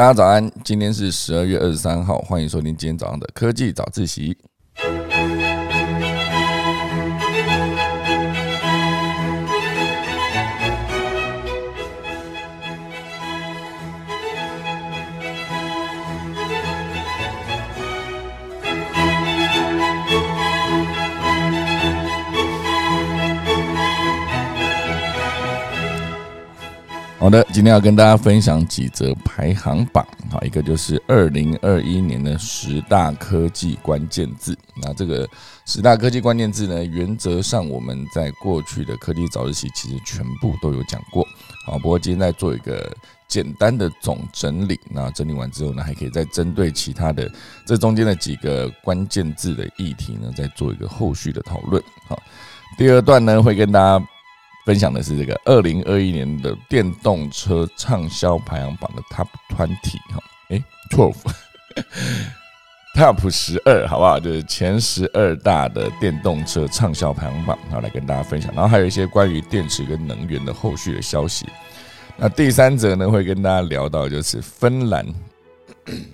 大家早安，今天是十二月二十三号，欢迎收听今天早上的科技早自习。好的，今天要跟大家分享几则排行榜，好，一个就是二零二一年的十大科技关键字。那这个十大科技关键字呢，原则上我们在过去的科技早自习其实全部都有讲过，好，不过今天再做一个简单的总整理。那整理完之后呢，还可以再针对其他的这中间的几个关键字的议题呢，再做一个后续的讨论。好，第二段呢，会跟大家。分享的是这个二零二一年的电动车畅销排行榜的 Top Twenty 哈，哎，Twelve，Top 十二好不好？就是前十二大的电动车畅销排行榜，然后来跟大家分享。然后还有一些关于电池跟能源的后续的消息。那第三则呢，会跟大家聊到就是芬兰，不知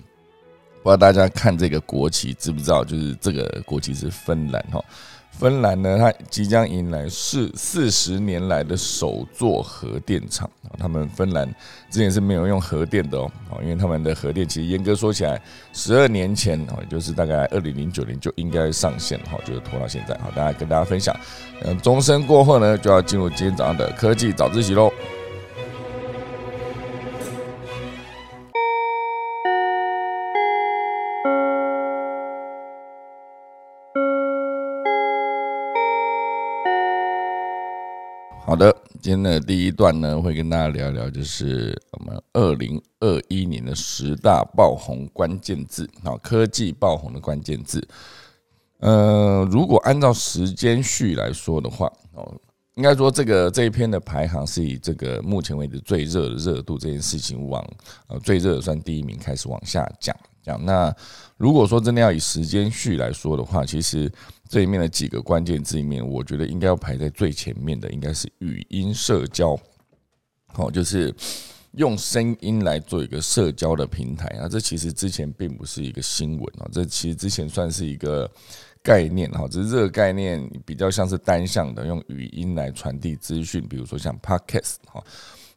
道大家看这个国旗知不知道？就是这个国旗是芬兰哈。芬兰呢，它即将迎来是四十年来的首座核电厂啊！他们芬兰之前是没有用核电的哦，因为他们的核电其实严格说起来，十二年前哦，就是大概二零零九年就应该上线哈，就是拖到现在好，大家跟大家分享，嗯，钟声过后呢，就要进入今天早上的科技早自习喽。今天的第一段呢，会跟大家聊一聊，就是我们二零二一年的十大爆红关键字啊，科技爆红的关键字。呃，如果按照时间序来说的话，哦，应该说这个这一篇的排行是以这个目前为止最热的热度这件事情往呃最热算第一名开始往下讲那如果说真的要以时间序来说的话，其实。这里面的几个关键字里面，我觉得应该要排在最前面的，应该是语音社交，好，就是用声音来做一个社交的平台啊。这其实之前并不是一个新闻啊，这其实之前算是一个概念哈，只是这个概念比较像是单向的，用语音来传递资讯，比如说像 Podcast 哈。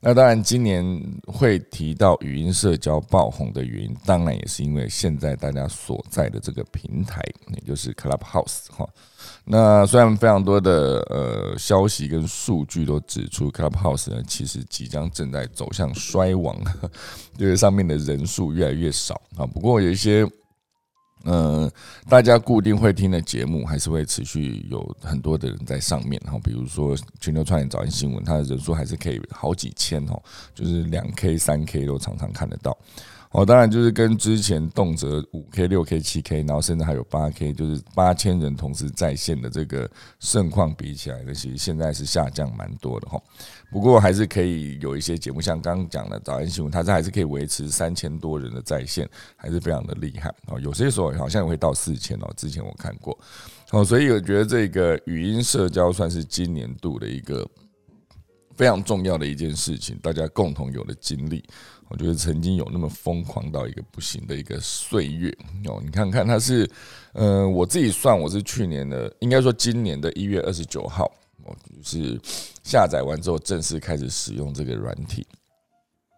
那当然，今年会提到语音社交爆红的原因，当然也是因为现在大家所在的这个平台，也就是 Clubhouse 哈。那虽然非常多的呃消息跟数据都指出 Clubhouse 呢，其实即将正在走向衰亡，因为上面的人数越来越少啊。不过有一些。嗯，大家固定会听的节目还是会持续有很多的人在上面，哈，比如说全球创业早安新闻，它的人数还是可以好几千哦，就是两 K、三 K 都常常看得到。哦，当然就是跟之前动辄五 K、六 K、七 K，然后甚至还有八 K，就是八千人同时在线的这个盛况比起来，其实现在是下降蛮多的哈。不过还是可以有一些节目，像刚刚讲的早安新闻，它这还是可以维持三千多人的在线，还是非常的厉害哦。有些时候好像也会到四千哦，之前我看过哦，所以我觉得这个语音社交算是今年度的一个非常重要的一件事情，大家共同有的经历。我觉得曾经有那么疯狂到一个不行的一个岁月哦，你看看它是，嗯，我自己算我是去年的，应该说今年的一月二十九号，我就是下载完之后正式开始使用这个软体。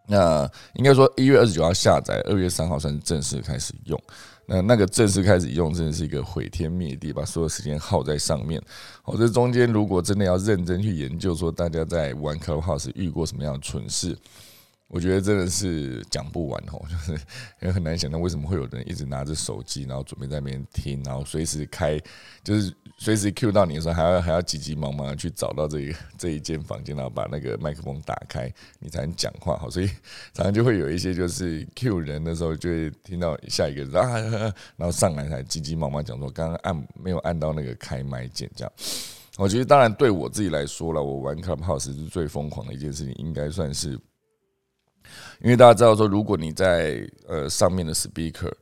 那应该说一月二十九号下载，二月三号算是正式开始用。那那个正式开始用，真的是一个毁天灭地，把所有时间耗在上面。哦，这中间如果真的要认真去研究，说大家在玩 Clubhouse 遇过什么样的蠢事。我觉得真的是讲不完哦，就是 也很难想到为什么会有人一直拿着手机，然后准备在那边听，然后随时开，就是随时 Q 到你的时候，还要还要急急忙忙的去找到这个这一间房间，然后把那个麦克风打开，你才能讲话。好，所以常常就会有一些就是 Q 人的时候，就会听到下一个 啊，然后上来才急急忙忙讲说刚刚按没有按到那个开麦键，这样。我觉得当然对我自己来说了，我玩 Clubhouse 是最疯狂的一件事情，应该算是。因为大家知道说，如果你在呃上面的 speaker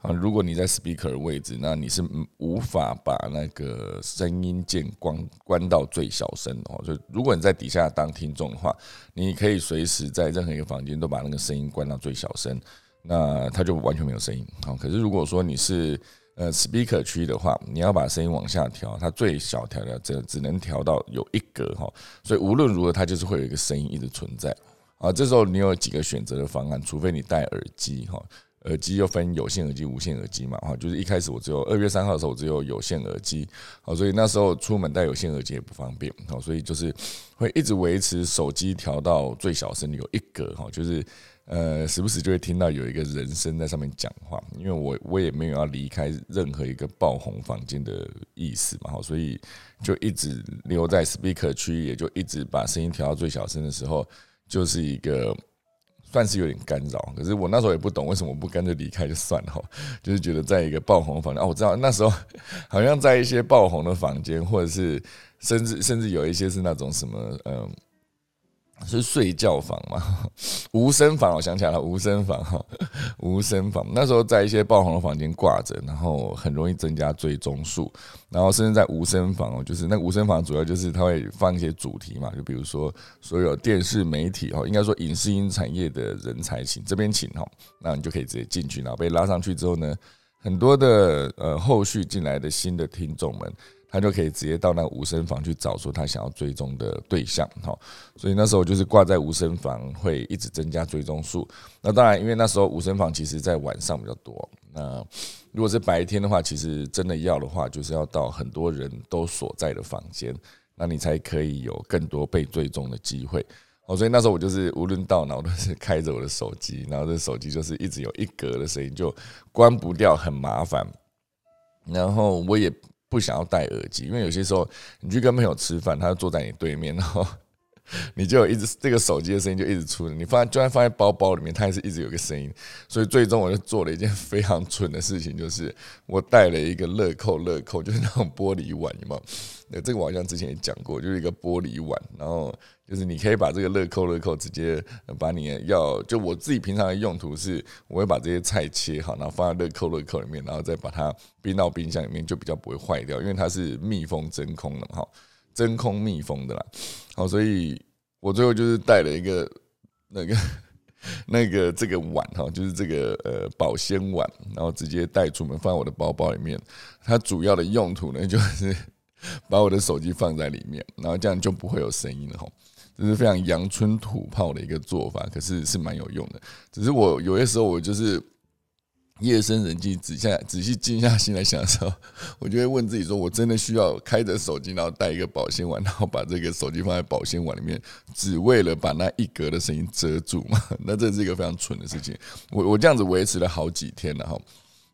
啊，如果你在 speaker 的位置，那你是无法把那个声音键关关到最小声的哦。就如果你在底下当听众的话，你可以随时在任何一个房间都把那个声音关到最小声。那它就完全没有声音。好，可是如果说你是呃 speaker 区的话，你要把声音往下调，它最小调到只只能调到有一格哈，所以无论如何它就是会有一个声音一直存在。啊，这时候你有几个选择的方案，除非你戴耳机哈。耳机又分有线耳机、无线耳机嘛，哈，就是一开始我只有二月三号的时候我只有有线耳机，好，所以那时候出门戴有线耳机也不方便，好，所以就是会一直维持手机调到最小声，有一格哈，就是呃时不时就会听到有一个人声在上面讲话，因为我我也没有要离开任何一个爆红房间的意思嘛，哈，所以就一直留在 speaker 区，也就一直把声音调到最小声的时候，就是一个。算是有点干扰，可是我那时候也不懂为什么不干脆离开就算了，就是觉得在一个爆红房间哦，我知道那时候好像在一些爆红的房间，或者是甚至甚至有一些是那种什么嗯。是睡觉房嘛？无声房，我想起来了，无声房哈，无声房。那时候在一些爆红的房间挂着，然后很容易增加追踪数。然后甚至在无声房哦，就是那无声房主要就是它会放一些主题嘛，就比如说所有电视媒体哦，应该说影视音产业的人才请这边请哈，那你就可以直接进去，然后被拉上去之后呢，很多的呃后续进来的新的听众们。他就可以直接到那无声房去找出他想要追踪的对象，哈，所以那时候就是挂在无声房，会一直增加追踪数。那当然，因为那时候无声房其实在晚上比较多。那如果是白天的话，其实真的要的话，就是要到很多人都所在的房间，那你才可以有更多被追踪的机会。哦，所以那时候我就是无论到哪都是开着我的手机，然后这手机就是一直有一格的声音，就关不掉，很麻烦。然后我也。不想要戴耳机，因为有些时候你去跟朋友吃饭，他就坐在你对面，然后 你就有一直这个手机的声音就一直出。你放在就算放在包包里面，它也是一直有个声音。所以最终我就做了一件非常蠢的事情，就是我带了一个乐扣乐扣，就是那种玻璃碗，有没有？这个我好像之前也讲过，就是一个玻璃碗，然后。就是你可以把这个乐扣乐扣直接把你要就我自己平常的用途是，我会把这些菜切好，然后放在乐扣乐扣里面，然后再把它冰到冰箱里面，就比较不会坏掉，因为它是密封真空的嘛哈，真空密封的啦。好，所以我最后就是带了一个那个那个这个碗哈，就是这个呃保鲜碗，然后直接带出门放在我的包包里面。它主要的用途呢，就是 把我的手机放在里面，然后这样就不会有声音了哈。这是非常阳春土炮的一个做法，可是是蛮有用的。只是我有些时候，我就是夜深人静，仔细仔细静下心来想的时候，我就会问自己：说我真的需要开着手机，然后带一个保鲜碗，然后把这个手机放在保鲜碗里面，只为了把那一格的声音遮住吗？那这是一个非常蠢的事情。我我这样子维持了好几天了哈。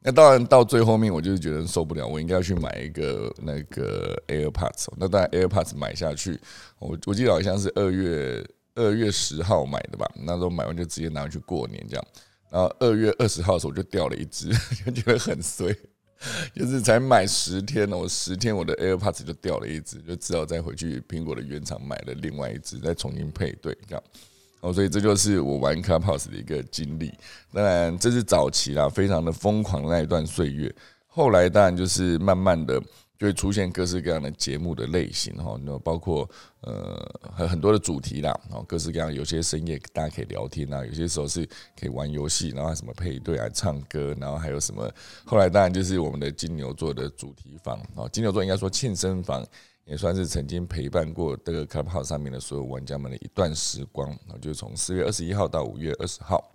那当然，到最后面我就是觉得受不了，我应该要去买一个那个 AirPods。那当然，AirPods 买下去，我我记得好像是二月二月十号买的吧。那时候买完就直接拿回去过年这样。然后二月二十号的时候就掉了一只，就觉得很衰，就是才买十天呢我十天我的 AirPods 就掉了一只，就只好再回去苹果的原厂买了另外一只，再重新配对这样。哦，所以这就是我玩 Clubhouse 的一个经历。当然，这是早期啦，非常的疯狂那一段岁月。后来当然就是慢慢的就会出现各式各样的节目的类型哈，那包括呃很很多的主题啦，然各式各样，有些深夜大家可以聊天啊，有些时候是可以玩游戏，然后什么配对啊、唱歌，然后还有什么。后来当然就是我们的金牛座的主题房啊，金牛座应该说庆生房。也算是曾经陪伴过这个 Clubhouse 上面的所有玩家们的一段时光啊，就从四月二十一号到五月二十号，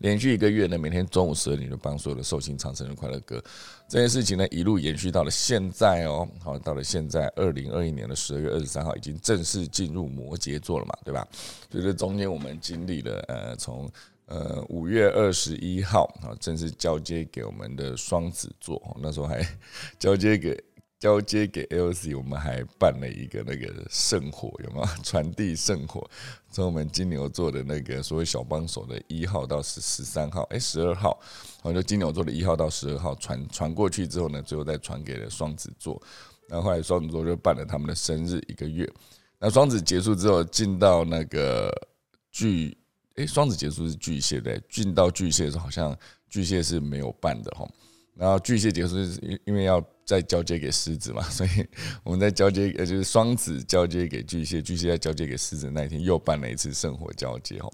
连续一个月呢，每天中午十二点就帮所有的寿星唱生日快乐歌。这件事情呢，一路延续到了现在哦，好，到了现在二零二一年的十二月二十三号，已经正式进入摩羯座了嘛，对吧？所以这中间我们经历了呃，从呃五月二十一号啊，正式交接给我们的双子座，那时候还交接给。交接给 LC，我们还办了一个那个圣火，有吗？传递圣火，从我们金牛座的那个所谓小帮手的一号到十十三号，哎，十二号，然后就金牛座的一号到十二号传传过去之后呢，最后再传给了双子座，然后后来双子座就办了他们的生日一个月。那双子结束之后，进到那个巨，哎，双子结束是巨蟹的，进到巨蟹的时候，好像巨蟹是没有办的哈。然后巨蟹结束是因因为要再交接给狮子嘛，所以我们在交接呃就是双子交接给巨蟹，巨蟹在交接给狮子那一天又办了一次圣火交接哈。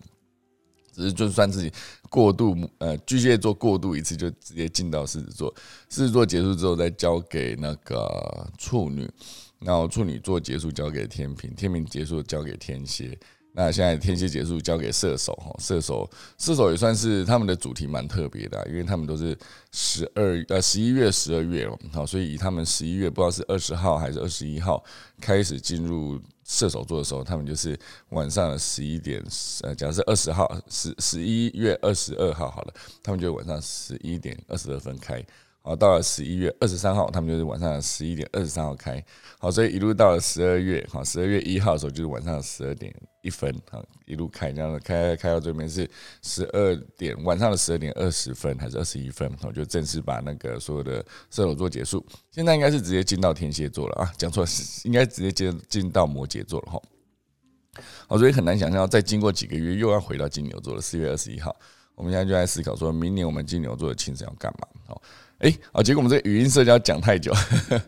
只是就算自己过度，呃，巨蟹座过度一次就直接进到狮子座，狮子座结束之后再交给那个处女，然后处女座结束交给天平，天平结束交给天蝎。那现在天蝎结束交给射手哈，射手射手也算是他们的主题蛮特别的，因为他们都是十二呃十一月十二月哦，好，所以以他们十一月不知道是二十号还是二十一号开始进入射手座的时候，他们就是晚上十一点，呃，假设二十号十十一月二十二号好了，他们就晚上十一点二十二分开。好，到了十一月二十三号，他们就是晚上十一点二十三号开。好，所以一路到了十二月，好，十二月一号的时候就是晚上十二点一分，好，一路开这样的开开到这边是十二点晚上的十二点二十分还是二十一分，我就正式把那个所有的射手座结束。现在应该是直接进到天蝎座了啊，讲错了，应该直接进进到摩羯座了哈。好，所以很难想象，再经过几个月又要回到金牛座了。四月二十一号，我们现在就在思考，说明年我们金牛座的庆生要干嘛？好。哎，啊，结果我们这语音社交讲太久，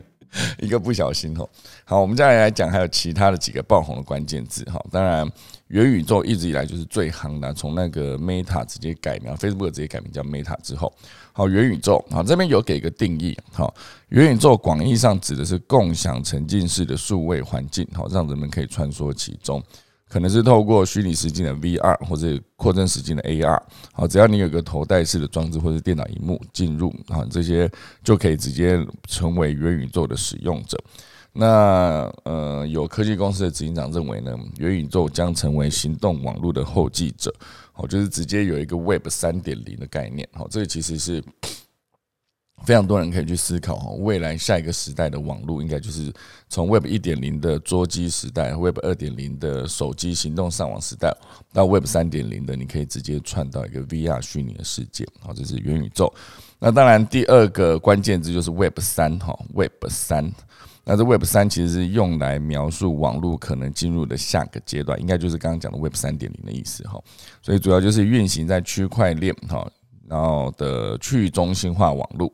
一个不小心哦。好，我们接下来来讲还有其他的几个爆红的关键字哈。当然，元宇宙一直以来就是最夯的，从那个 Meta 直接改名，Facebook 直接改名叫 Meta 之后，好，元宇宙好这边有给一个定义，好，元宇宙广义上指的是共享沉浸式的数位环境，好，让人们可以穿梭其中。可能是透过虚拟实境的 VR 或者扩增实境的 AR，好，只要你有个头戴式的装置或者电脑荧幕进入啊，这些就可以直接成为元宇宙的使用者。那呃，有科技公司的执行长认为呢，元宇宙将成为行动网络的后继者，好，就是直接有一个 Web 三点零的概念，好，这个其实是。非常多人可以去思考哈，未来下一个时代的网络应该就是从 Web 一点零的桌机时代，Web 二点零的手机行动上网时代，到 Web 三点零的，你可以直接串到一个 VR 虚拟的世界，好，这是元宇宙。那当然，第二个关键字就是 Web 三哈，Web 三。那这 Web 三其实是用来描述网络可能进入的下个阶段，应该就是刚刚讲的 Web 三点零的意思哈。所以主要就是运行在区块链哈。然后的去中心化网络，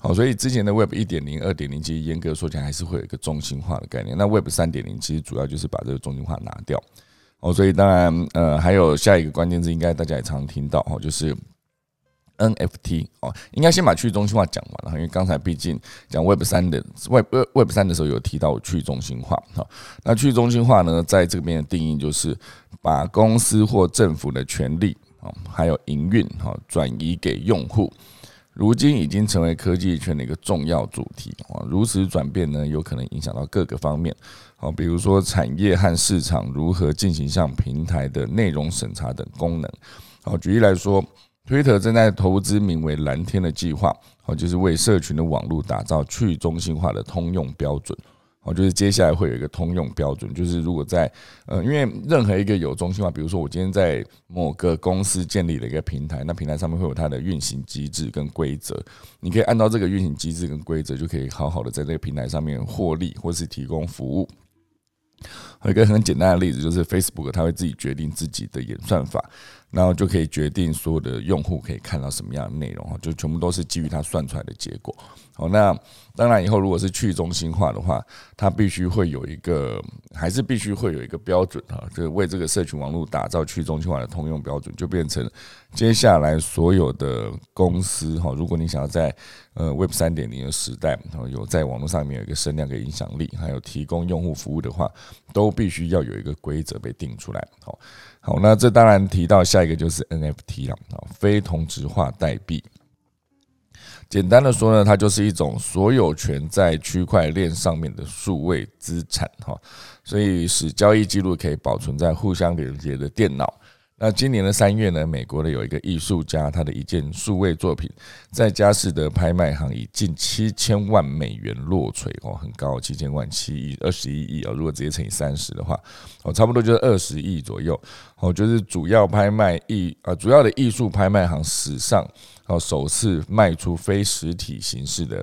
好，所以之前的 Web 一点零、二点零，其实严格说起来还是会有一个中心化的概念。那 Web 三点零其实主要就是把这个中心化拿掉，哦，所以当然，呃，还有下一个关键字，应该大家也常听到，哦，就是 NFT，哦，应该先把去中心化讲完了，因为刚才毕竟讲 Web 三的 Web Web 三的时候有提到去中心化，哈，那去中心化呢，在这边的定义就是把公司或政府的权利。哦，还有营运哈，转移给用户，如今已经成为科技圈的一个重要主题啊。如此转变呢，有可能影响到各个方面，好，比如说产业和市场如何进行像平台的内容审查等功能。好，举例来说，Twitter 正在投资名为蓝天的计划，好，就是为社群的网络打造去中心化的通用标准。哦，就是接下来会有一个通用标准，就是如果在呃，因为任何一个有中心化，比如说我今天在某个公司建立了一个平台，那平台上面会有它的运行机制跟规则，你可以按照这个运行机制跟规则，就可以好好的在这个平台上面获利或是提供服务。有一个很简单的例子，就是 Facebook，它会自己决定自己的演算法，然后就可以决定所有的用户可以看到什么样的内容哈，就全部都是基于它算出来的结果。好，那当然以后如果是去中心化的话，它必须会有一个，还是必须会有一个标准哈，就是为这个社群网络打造去中心化的通用标准，就变成接下来所有的公司哈，如果你想要在呃 Web 三点零的时代，然后有在网络上面有一个声量跟影响力，还有提供用户服务的话，都必须要有一个规则被定出来。好，好，那这当然提到下一个就是 NFT 了啊，非同质化代币。简单的说呢，它就是一种所有权在区块链上面的数位资产哈，所以使交易记录可以保存在互相连接的电脑。那今年的三月呢，美国的有一个艺术家，他的一件数位作品在佳士得拍卖行以近七千万美元落锤哦，很高，七千万七亿二十一亿啊，如果直接乘以三十的话，哦，差不多就是二十亿左右。哦，就是主要拍卖艺啊，主要的艺术拍卖行史上哦首次卖出非实体形式的。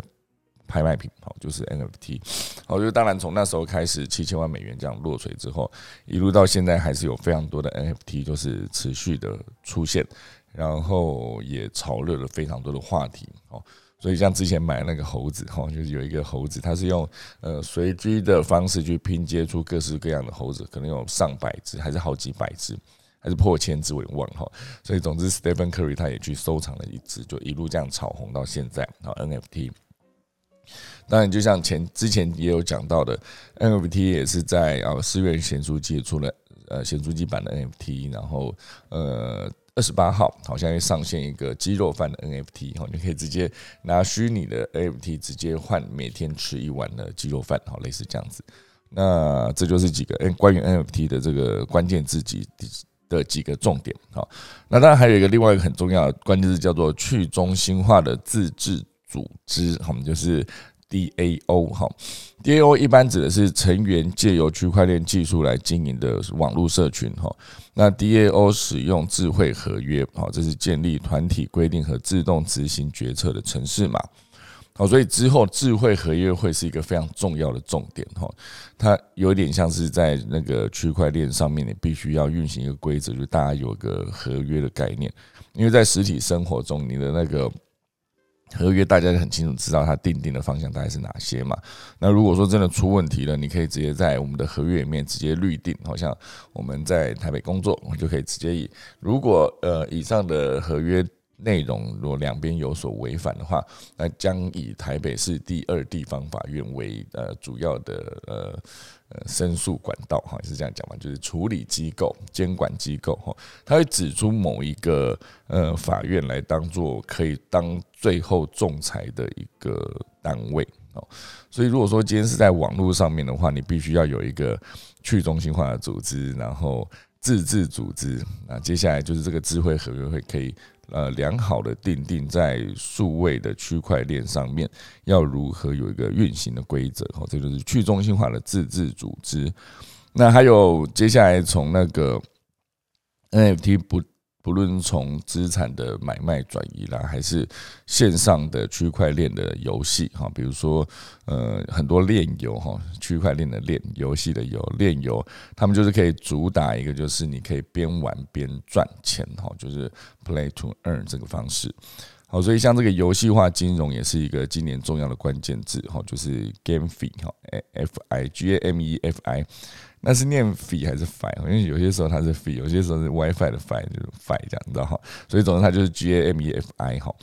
拍卖品，好，就是 NFT，好，就当然从那时候开始，七千万美元这样落锤之后，一路到现在还是有非常多的 NFT 就是持续的出现，然后也炒热了非常多的话题，哦，所以像之前买那个猴子，哈，就是有一个猴子，它是用呃随机的方式去拼接出各式各样的猴子，可能有上百只还是好几百只，还是破千只，我也忘哈。所以总之，Stephen Curry 他也去收藏了一只，就一路这样炒红到现在。好，NFT。当然，就像前之前也有讲到的，NFT 也是在啊四月显出接出了呃显出机版的 NFT，然后呃。二十八号好像会上线一个鸡肉饭的 NFT 哈，你可以直接拿虚拟的 NFT 直接换每天吃一碗的鸡肉饭，好类似这样子。那这就是几个关于 NFT 的这个关键字几的几个重点好，那当然还有一个另外一个很重要的关键字叫做去中心化的自治组织，我们就是。DAO 哈，DAO 一般指的是成员借由区块链技术来经营的网络社群哈。那 DAO 使用智慧合约，好，这是建立团体规定和自动执行决策的城市嘛。好，所以之后智慧合约会是一个非常重要的重点哈。它有点像是在那个区块链上面，你必须要运行一个规则，就大家有个合约的概念。因为在实体生活中，你的那个。合约大家就很清楚知道它定定的方向大概是哪些嘛？那如果说真的出问题了，你可以直接在我们的合约里面直接预定，好像我们在台北工作，我就可以直接以如果呃以上的合约内容如果两边有所违反的话，那将以台北市第二地方法院为呃主要的呃。呃，申诉管道哈也是这样讲嘛，就是处理机构、监管机构哈，他会指出某一个呃法院来当做可以当最后仲裁的一个单位哦。所以如果说今天是在网络上面的话，你必须要有一个去中心化的组织，然后自治组织。那接下来就是这个智慧合约会可以。呃，良好的定定在数位的区块链上面要如何有一个运行的规则，哦，这就是去中心化的自治组织。那还有接下来从那个 NFT 不。不论从资产的买卖转移啦，还是线上的区块链的游戏哈，比如说呃很多链游哈，区块链的链游戏的游链游，他们就是可以主打一个就是你可以边玩边赚钱哈，就是 play to earn 这个方式。好，所以像这个游戏化金融也是一个今年重要的关键字哈，就是 game fee 哈，f i g a m e f i。那是念 fi 还是 fi？因为有些时候它是 fi，有些时候是 WiFi 的 fi，就是 fi 这样，你知道哈。所以总之它就是 G A M E F I 哈。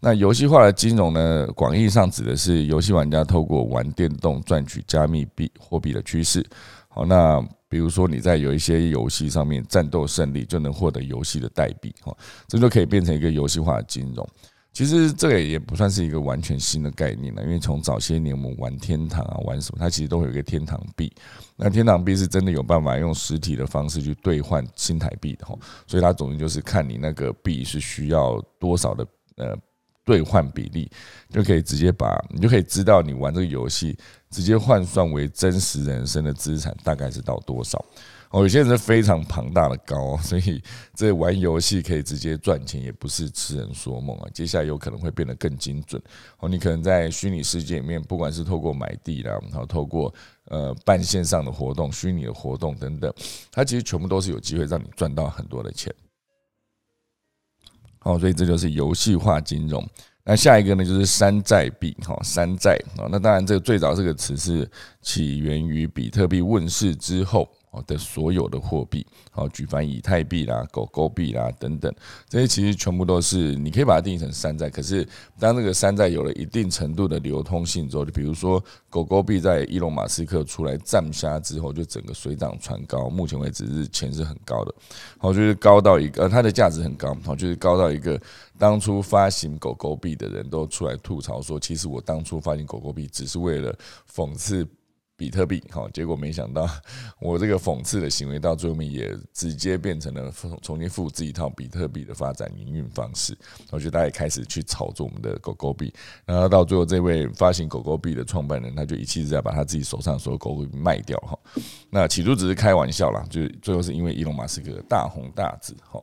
那游戏化的金融呢，广义上指的是游戏玩家透过玩电动赚取加密币货币的趋势。好，那比如说你在有一些游戏上面战斗胜利，就能获得游戏的代币哈，这就可以变成一个游戏化的金融。其实这个也不算是一个完全新的概念了，因为从早些年我们玩天堂啊，玩什么，它其实都会有一个天堂币。那天堂币是真的有办法用实体的方式去兑换新台币的哈，所以它总之就是看你那个币是需要多少的呃兑换比例，就可以直接把你就可以知道你玩这个游戏直接换算为真实人生的资产大概是到多少。哦，有些人是非常庞大的高，所以这玩游戏可以直接赚钱，也不是痴人说梦啊。接下来有可能会变得更精准。哦，你可能在虚拟世界里面，不管是透过买地啦，然后透过呃办线上的活动、虚拟的活动等等，它其实全部都是有机会让你赚到很多的钱。哦，所以这就是游戏化金融。那下一个呢，就是山寨币。哈，山寨啊，那当然这个最早这个词是起源于比特币问世之后。哦的所有的货币，好，举凡以太币啦、狗狗币啦等等，这些其实全部都是你可以把它定义成山寨。可是当这个山寨有了一定程度的流通性之后，就比如说狗狗币在伊隆马斯克出来站下之后，就整个水涨船高。目前为止是钱是很高的，好，就是高到一个，它的价值很高，好，就是高到一个当初发行狗狗币的人都出来吐槽说，其实我当初发行狗狗币只是为了讽刺。比特币，好，结果没想到我这个讽刺的行为到最后面也直接变成了重新复制一套比特币的发展营运方式。我觉得大家也开始去炒作我们的狗狗币，然后到最后这位发行狗狗币的创办人，他就一气之下把他自己手上所有狗狗币卖掉哈。那起初只是开玩笑啦，就是最后是因为伊隆马斯克大红大紫哈。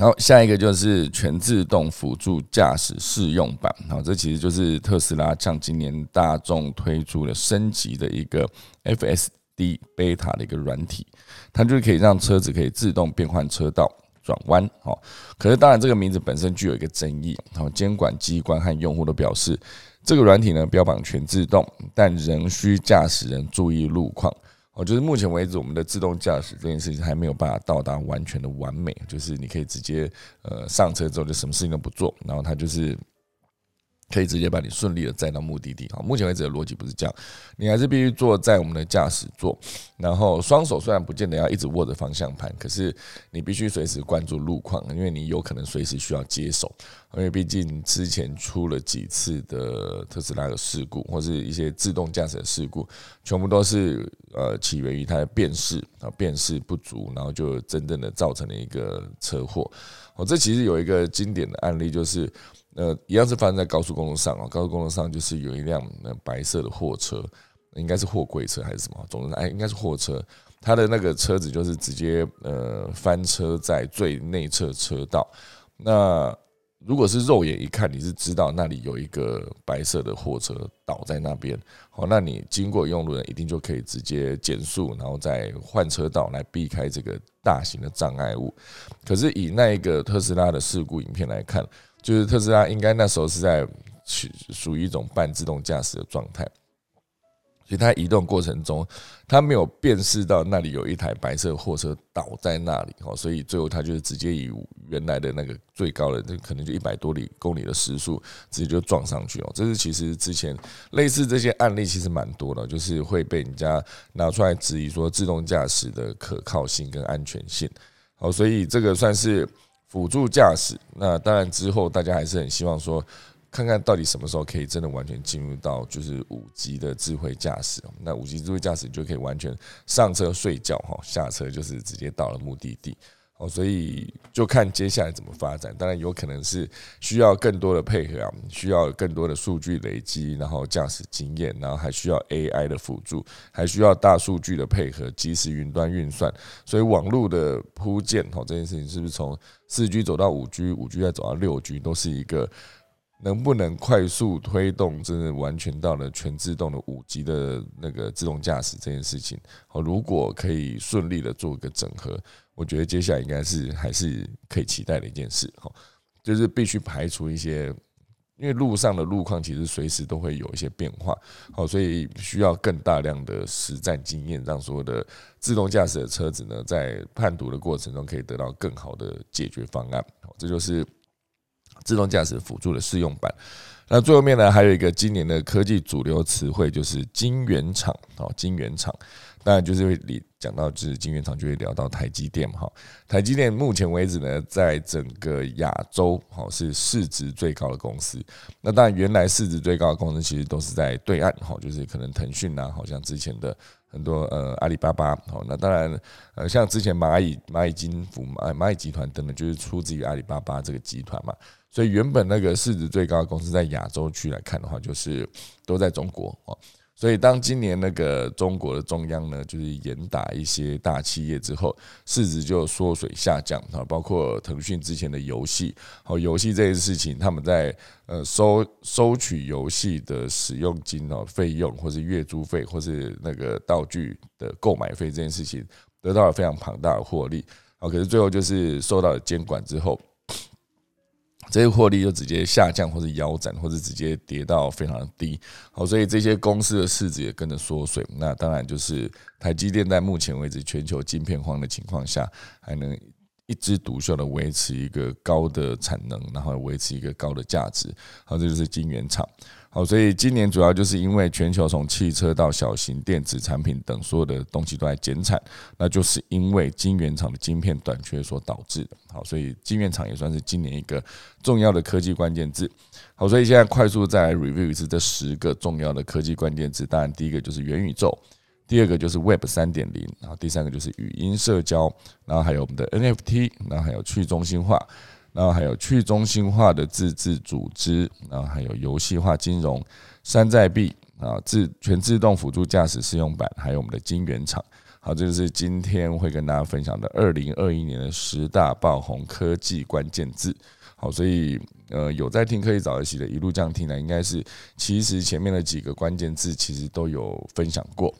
然后下一个就是全自动辅助驾驶试用版，好，这其实就是特斯拉向今年大众推出的升级的一个 FSD Beta 的一个软体，它就是可以让车子可以自动变换车道、转弯，好，可是当然这个名字本身具有一个争议，好，监管机关和用户都表示，这个软体呢标榜全自动，但仍需驾驶人注意路况。我，就是目前为止，我们的自动驾驶这件事情还没有办法到达完全的完美，就是你可以直接呃上车之后就什么事情都不做，然后它就是。可以直接把你顺利的载到目的地。好，目前为止的逻辑不是这样，你还是必须坐在我们的驾驶座，然后双手虽然不见得要一直握着方向盘，可是你必须随时关注路况，因为你有可能随时需要接手。因为毕竟之前出了几次的特斯拉的事故，或是一些自动驾驶的事故，全部都是呃起源于它的辨识啊辨识不足，然后就真正的造成了一个车祸。哦，这其实有一个经典的案例就是。呃，一样是发生在高速公路上啊。高速公路上就是有一辆白色的货车，应该是货柜车还是什么？总之，哎，应该是货车。它的那个车子就是直接呃翻车在最内侧车道。那如果是肉眼一看，你是知道那里有一个白色的货车倒在那边。好，那你经过用路人一定就可以直接减速，然后再换车道来避开这个大型的障碍物。可是以那一个特斯拉的事故影片来看。就是特斯拉应该那时候是在属属于一种半自动驾驶的状态，所以它移动过程中，它没有辨识到那里有一台白色货车倒在那里哦，所以最后它就是直接以原来的那个最高的，这可能就一百多里公里的时速，直接就撞上去哦。这是其实之前类似这些案例其实蛮多的，就是会被人家拿出来质疑说自动驾驶的可靠性跟安全性。好，所以这个算是。辅助驾驶，那当然之后大家还是很希望说，看看到底什么时候可以真的完全进入到就是五级的智慧驾驶。那五级智慧驾驶就可以完全上车睡觉哈，下车就是直接到了目的地。哦，所以就看接下来怎么发展。当然有可能是需要更多的配合啊，需要更多的数据累积，然后驾驶经验，然后还需要 AI 的辅助，还需要大数据的配合，即时云端运算。所以网络的铺建，哦，这件事情是不是从四 G 走到五 G，五 G 再走到六 G，都是一个能不能快速推动，真的完全到了全自动的五 G 的那个自动驾驶这件事情。哦，如果可以顺利的做一个整合。我觉得接下来应该是还是可以期待的一件事哈，就是必须排除一些，因为路上的路况其实随时都会有一些变化，好，所以需要更大量的实战经验，让所有的自动驾驶的车子呢，在判读的过程中可以得到更好的解决方案。这就是自动驾驶辅助的试用版。那最后面呢，还有一个今年的科技主流词汇，就是晶圆厂哦，晶圆厂。当然就是会你讲到就是晶圆厂，就会聊到台积电哈。台积电目前为止呢，在整个亚洲哈是市值最高的公司。那当然原来市值最高的公司其实都是在对岸哈，就是可能腾讯呐，好像之前的很多呃阿里巴巴哦。那当然呃像之前蚂蚁蚂蚁金服蚂蚁集团等等，就是出自于阿里巴巴这个集团嘛。所以原本那个市值最高的公司在亚洲区来看的话，就是都在中国哦。所以，当今年那个中国的中央呢，就是严打一些大企业之后，市值就缩水下降啊。包括腾讯之前的游戏，好游戏这件事情，他们在呃收收取游戏的使用金哦费用，或是月租费，或是那个道具的购买费这件事情，得到了非常庞大的获利。好，可是最后就是受到了监管之后。这些获利就直接下降，或者腰斩，或者直接跌到非常低。好，所以这些公司的市值也跟着缩水。那当然就是台积电在目前为止全球晶片荒的情况下，还能一枝独秀的维持一个高的产能，然后维持一个高的价值。好，这就是晶圆厂。好，所以今年主要就是因为全球从汽车到小型电子产品等所有的东西都在减产，那就是因为晶圆厂的晶片短缺所导致的。好，所以晶圆厂也算是今年一个重要的科技关键字。好，所以现在快速再来 review 一次这十个重要的科技关键字。当然，第一个就是元宇宙，第二个就是 Web 三点零，然后第三个就是语音社交，然后还有我们的 NFT，然后还有去中心化。然后还有去中心化的自治组织，然后还有游戏化金融、山寨币啊，自全自动辅助驾驶试用版，还有我们的金源厂。好，这就是今天会跟大家分享的二零二一年的十大爆红科技关键字。好，所以呃，有在听科技早一期的，一路这样听呢，应该是其实前面的几个关键字其实都有分享过。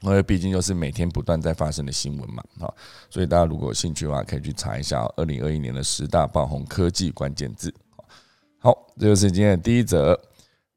因为毕竟又是每天不断在发生的新闻嘛，哈，所以大家如果有兴趣的话，可以去查一下二零二一年的十大爆红科技关键字。好，这就是今天的第一则，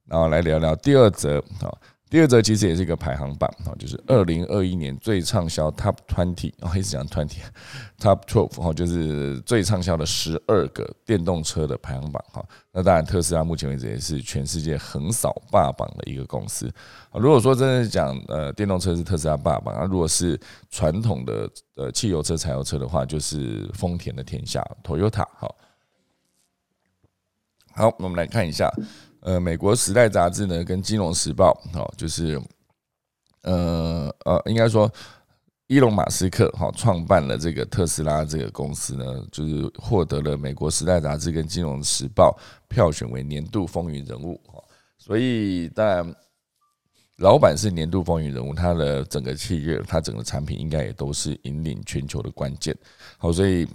然后来聊聊第二则。好，第二则其实也是一个排行榜啊，就是二零二一年最畅销 Top Twenty 啊，一直讲 Twenty Top Twelve 哈，就是最畅销的十二个电动车的排行榜哈。那当然，特斯拉目前为止也是全世界横扫霸榜的一个公司。如果说真的讲呃电动车是特斯拉霸榜，那如果是传统的呃汽油车、柴油车的话，就是丰田的天下 Toyota 好。好，我们来看一下。呃，美国时代杂志呢，跟金融时报，好，就是，呃呃，应该说，伊隆马斯克哈创办了这个特斯拉这个公司呢，就是获得了美国时代杂志跟金融时报票选为年度风云人物哈，所以当然，老板是年度风云人物，他的整个企业，他整个产品应该也都是引领全球的关键，好，所以。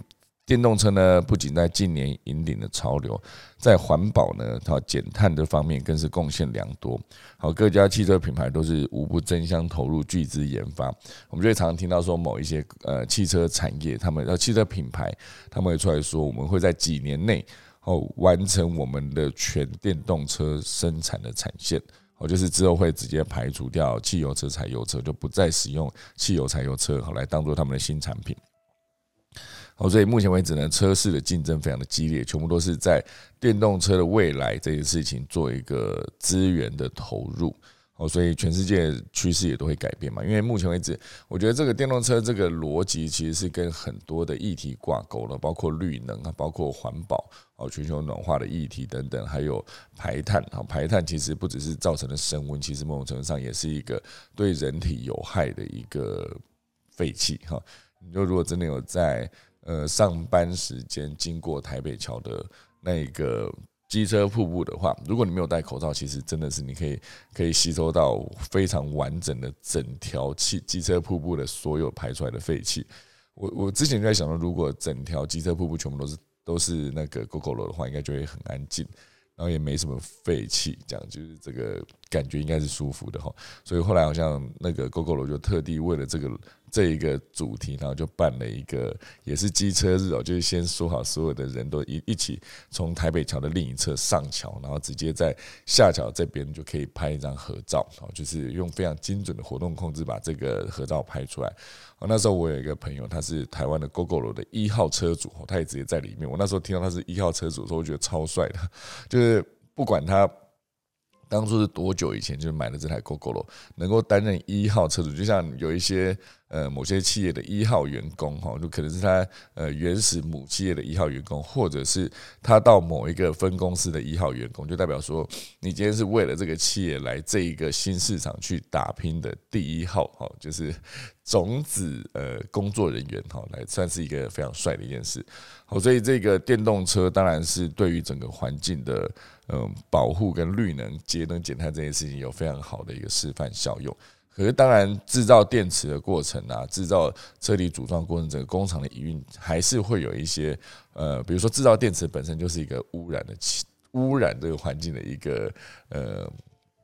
电动车呢，不仅在近年引领了潮流，在环保呢、它减碳的方面更是贡献良多。好，各家汽车品牌都是无不争相投入巨资研发。我们就会常常听到说，某一些呃汽车产业，他们呃汽车品牌，他们会出来说，我们会在几年内哦完成我们的全电动车生产的产线。哦，就是之后会直接排除掉汽油车、柴油车，就不再使用汽油、柴油车好来当做他们的新产品。哦，所以目前为止呢，车市的竞争非常的激烈，全部都是在电动车的未来这件事情做一个资源的投入。哦，所以全世界趋势也都会改变嘛。因为目前为止，我觉得这个电动车这个逻辑其实是跟很多的议题挂钩了，包括绿能啊，包括环保哦，全球暖化的议题等等，还有排碳啊，排碳其实不只是造成了升温，其实某种程度上也是一个对人体有害的一个废气哈。你就如果真的有在呃，上班时间经过台北桥的那个机车瀑布的话，如果你没有戴口罩，其实真的是你可以可以吸收到非常完整的整条气机车瀑布的所有排出来的废气。我我之前就在想说，如果整条机车瀑布全部都是都是那个 GoGo 楼的话，应该就会很安静，然后也没什么废气，这样就是这个感觉应该是舒服的哈。所以后来好像那个 GoGo 楼就特地为了这个。这一个主题，然后就办了一个，也是机车日哦，就是先说好，所有的人都一一起从台北桥的另一侧上桥，然后直接在下桥这边就可以拍一张合照，哦，就是用非常精准的活动控制把这个合照拍出来。哦，那时候我有一个朋友，他是台湾的 GoGo 的一号车主，他也直接在里面。我那时候听到他是一号车主的时候，我觉得超帅的，就是不管他。当初是多久以前就买了这台 GoGo 了，能够担任一号车主，就像有一些呃某些企业的一号员工哈，就可能是他呃原始母企业的一号员工，或者是他到某一个分公司的一号员工，就代表说你今天是为了这个企业来这一个新市场去打拼的第一号哈，就是种子呃工作人员哈，来算是一个非常帅的一件事。好，所以这个电动车当然是对于整个环境的。嗯，保护跟绿能、节能减碳这件事情有非常好的一个示范效用。可是，当然制造电池的过程啊，制造车体组装过程，整个工厂的营运还是会有一些呃，比如说制造电池本身就是一个污染的气，污染这个环境的一个呃。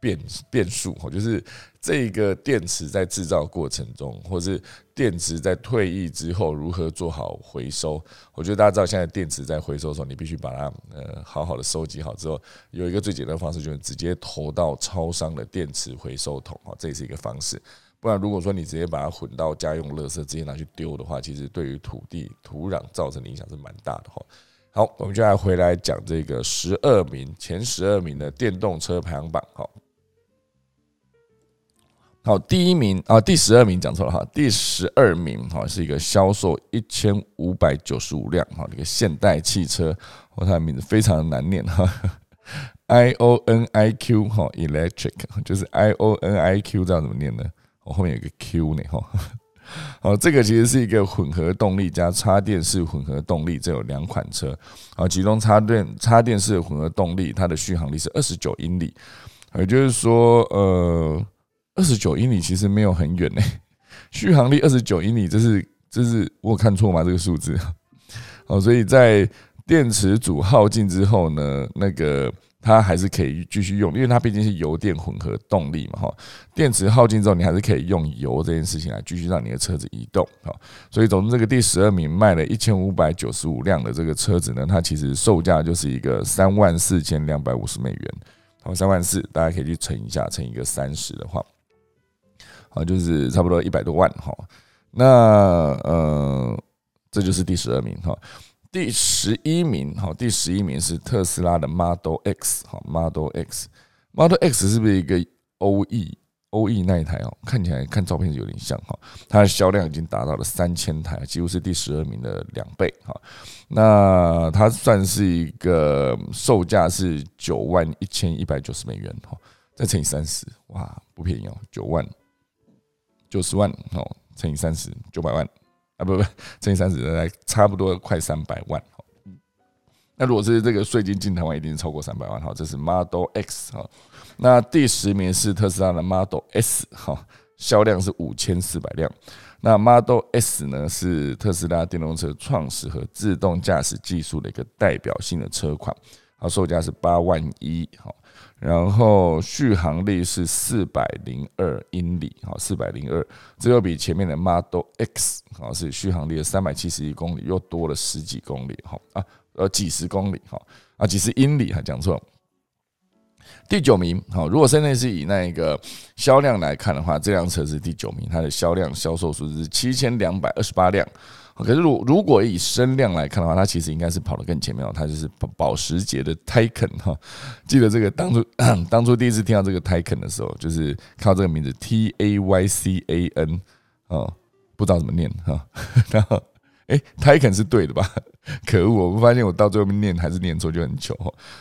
变变数哦，就是这个电池在制造过程中，或是电池在退役之后如何做好回收。我觉得大家知道，现在电池在回收的时候，你必须把它呃好好的收集好之后，有一个最简单的方式，就是直接投到超商的电池回收桶哦，这也是一个方式。不然，如果说你直接把它混到家用垃圾，直接拿去丢的话，其实对于土地、土壤造成的影响是蛮大的哈。好，我们就来回来讲这个十二名前十二名的电动车排行榜，好。好，第一名啊，第十二名讲错了哈，第十二名哈是一个销售一千五百九十五辆哈，这个现代汽车，哦，它的名字非常的难念哈，I O N I Q 哈，electric 就是 I O N I Q 这样怎么念呢？我后面有个 Q 呢哈，好，这个其实是一个混合动力加插电式混合动力，这有两款车，啊，其中插电插电式混合动力，它的续航力是二十九英里，也就是说，呃。二十九英里其实没有很远呢，续航力二十九英里，这是这是我有看错吗？这个数字，哦，所以在电池组耗尽之后呢，那个它还是可以继续用，因为它毕竟是油电混合动力嘛，哈，电池耗尽之后，你还是可以用油这件事情来继续让你的车子移动，好，所以总之这个第十二名卖了一千五百九十五辆的这个车子呢，它其实售价就是一个三万四千两百五十美元。好，三万四，大家可以去乘一下，乘一个三十的话，啊，就是差不多一百多万哈。那呃，这就是第十二名哈。第十一名，哈，第十一名是特斯拉的 Model X，哈，Model X，Model X 是不是一个 O E O E 那一台哦，看起来看照片有点像哈，它的销量已经达到了三千台，几乎是第十二名的两倍哈。那它算是一个售价是九万一千一百九十美元哈，再乘以三十，哇，不便宜哦，九万九十万哦，乘以三十，九百万啊，不不，乘以三十，大概差不多快三百万哈。那如果是这个税金进台湾，一定是超过三百万哈。这是 Model X 哈。那第十名是特斯拉的 Model S 哈，销量是五千四百辆。那 Model S 呢是特斯拉电动车创始和自动驾驶技术的一个代表性的车款，它售价是八万一哈，然后续航力是四百零二英里哈，四百零二，这又比前面的 Model X 好是续航力三百七十一公里，又多了十几公里哈啊呃几十公里哈啊几十英里还讲错。第九名，好，如果现在是以那个销量来看的话，这辆车是第九名，它的销量销售数是七千两百二十八辆。可是如如果以声量来看的话，它其实应该是跑得更前面哦，它就是保保时捷的 Taycan 哈。记得这个当初 当初第一次听到这个 Taycan 的时候，就是看到这个名字 T A Y C A N 哦，不知道怎么念哈，然后。哎，Taycan 是对的吧？可恶，我发现我到最后面念还是念错，就很糗。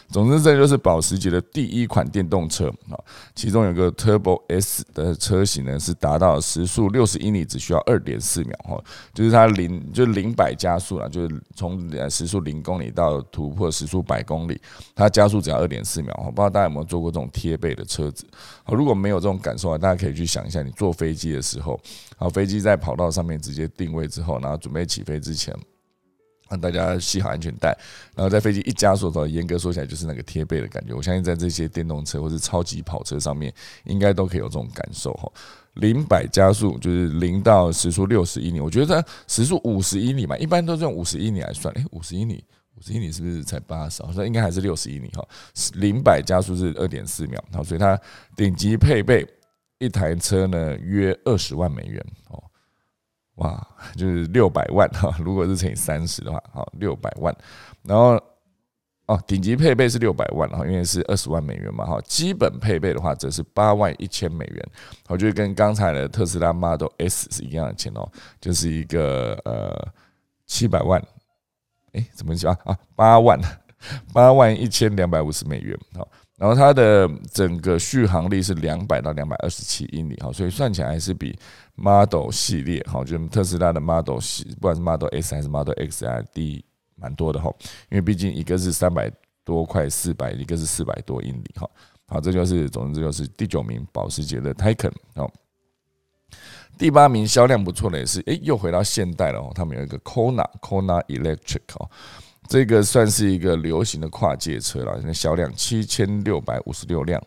总之，这就是保时捷的第一款电动车啊。其中有个 Turbo S 的车型呢，是达到时速六十英里只需要二点四秒哈，就是它零就零百加速了，就是从时速零公里到突破时速百公里，它加速只要二点四秒。不知道大家有没有坐过这种贴背的车子？如果没有这种感受啊，大家可以去想一下，你坐飞机的时候，好，飞机在跑道上面直接定位之后，然后准备起飞。之前让大家系好安全带，然后在飞机一加速的时候，严格说起来就是那个贴背的感觉。我相信在这些电动车或是超级跑车上面，应该都可以有这种感受哈。零百加速就是零到时速六十英里，我觉得时速五十英里嘛，一般都是用五十英里来算。诶，五十英里，五十英里是不是才八十？好像应该还是六十英里哈。零百加速是二点四秒，好，所以它顶级配备一台车呢，约二十万美元哦。哇，就是六百万哈，如果是乘以三十的话，好六百万，然后哦，顶级配备是六百万哈，因为是二十万美元嘛哈，基本配备的话则是八万一千美元，我觉得跟刚才的特斯拉 Model S 是一样的钱哦，就是一个呃七百万，哎，怎么讲啊？八万八万一千两百五十美元哈。然后它的整个续航力是两百到两百二十七英里，哈，所以算起来还是比 Model 系列，哈，就是特斯拉的 Model 系，不管是 Model S 还是 Model X 啊，低蛮多的哈，因为毕竟一个是三百多块四百，一个是四百多英里，哈，好，这就是总之就是第九名保时捷的 Taycan，哦，第八名销量不错的也是，诶，又回到现代了哦，他们有一个 Kona Kona Electric 哦。这个算是一个流行的跨界车了，现在销量七千六百五十六辆，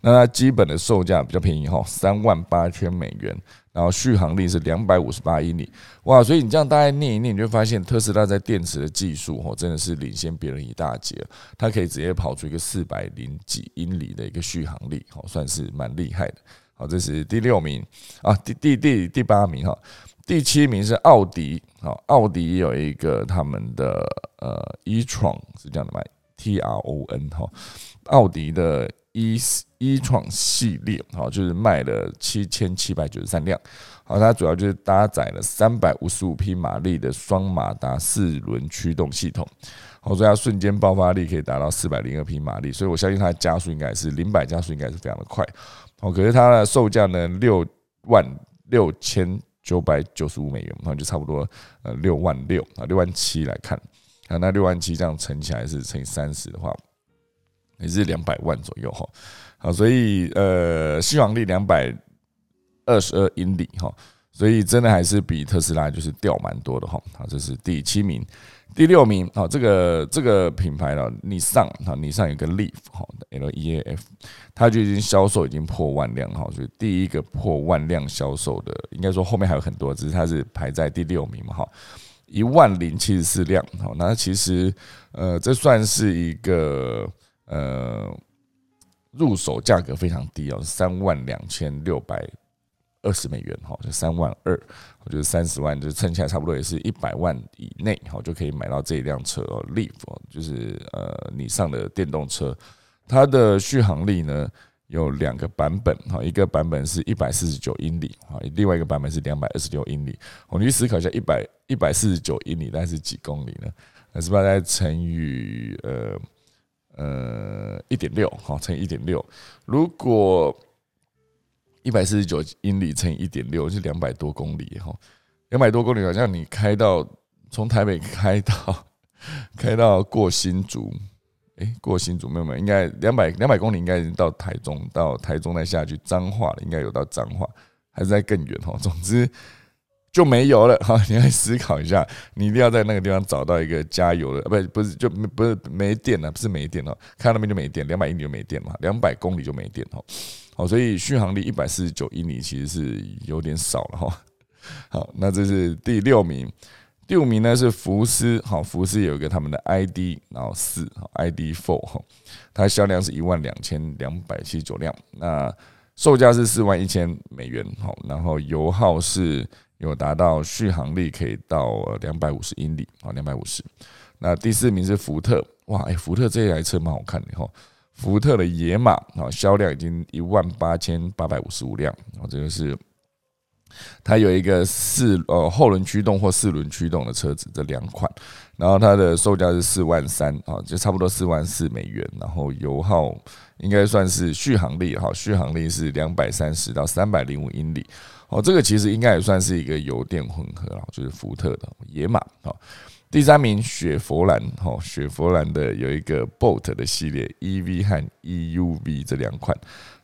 那它基本的售价比较便宜哈，三万八千美元，然后续航力是两百五十八英里，哇！所以你这样大概念一念，你就发现特斯拉在电池的技术哦，真的是领先别人一大截，它可以直接跑出一个四百零几英里的一个续航力，哦，算是蛮厉害的。好，这是第六名啊，第第第第八名哈。第七名是奥迪，好，奥迪有一个他们的呃 e-tron 是这样的嘛，T R O N 哈，奥迪的 e e-tron 系列，好，就是卖了七千七百九十三辆，好，它主要就是搭载了三百五十五匹马力的双马达四轮驱动系统，好，所以它瞬间爆发力可以达到四百零二匹马力，所以我相信它的加速应该是零百加速应该是非常的快，好，可是它的售价呢六万六千。九百九十五美元，那就差不多呃六万六啊，六万七来看啊，那六万七这样乘起来是乘以三十的话，也是两百万左右哈。好，所以呃续航力两百二十二英里哈，所以真的还是比特斯拉就是掉蛮多的哈。好，这是第七名。第六名，好，这个这个品牌呢，你上，哈，你上有个 Leaf，哈，L E A F，它就已经销售已经破万辆，哈，所以第一个破万辆销售的，应该说后面还有很多，只是它是排在第六名嘛，哈，一万零七十四辆，好，那其实，呃，这算是一个，呃，入手价格非常低哦，三万两千六百二十美元哈，就三万二，我觉得三十万就乘起来差不多也是一百万以内，哈就可以买到这一辆车哦，Leaf 就是呃你上的电动车，它的续航力呢有两个版本哈，一个版本是一百四十九英里啊，另外一个版本是两百二十六英里，我们去思考一下，一百一百四十九英里大概是几公里呢？那是不是再乘以呃？呃，一点六，好乘以一点六，如果一百四十九英里乘以一点六是两百多公里，哈，两百多公里好像你开到从台北开到 开到过新竹，哎，过新竹没有没有，应该两百两百公里应该已经到台中，到台中再下去彰化了，应该有到彰化，还是在更远哈，总之。就没油了 哈，你要思考一下，你一定要在那个地方找到一个加油的，不不是就不是没电了，不是没电了，看那边就没电，两百英里就没电嘛，两百公里就没电哈，好，所以续航力一百四十九英里其实是有点少了哈。好，那这是第六名，第五名呢是福斯，好，福斯有一个他们的 ID，然后四，ID Four 哈，它销量是一万两千两百七十九辆，那售价是四万一千美元，好，然后油耗是。有达到续航力可以到两百五十英里啊，两百五十。那第四名是福特，哇，哎，福特这一台车蛮好看的哈。福特的野马啊，销量已经一万八千八百五十五辆啊，这个是它有一个四呃后轮驱动或四轮驱动的车子，这两款，然后它的售价是四万三啊，就差不多四万四美元，然后油耗应该算是续航力哈，续航力是两百三十到三百零五英里。哦，这个其实应该也算是一个油电混合了，就是福特的野马。哦，第三名雪佛兰，哈，雪佛兰的有一个 Bolt 的系列 EV 和 EUV 这两款，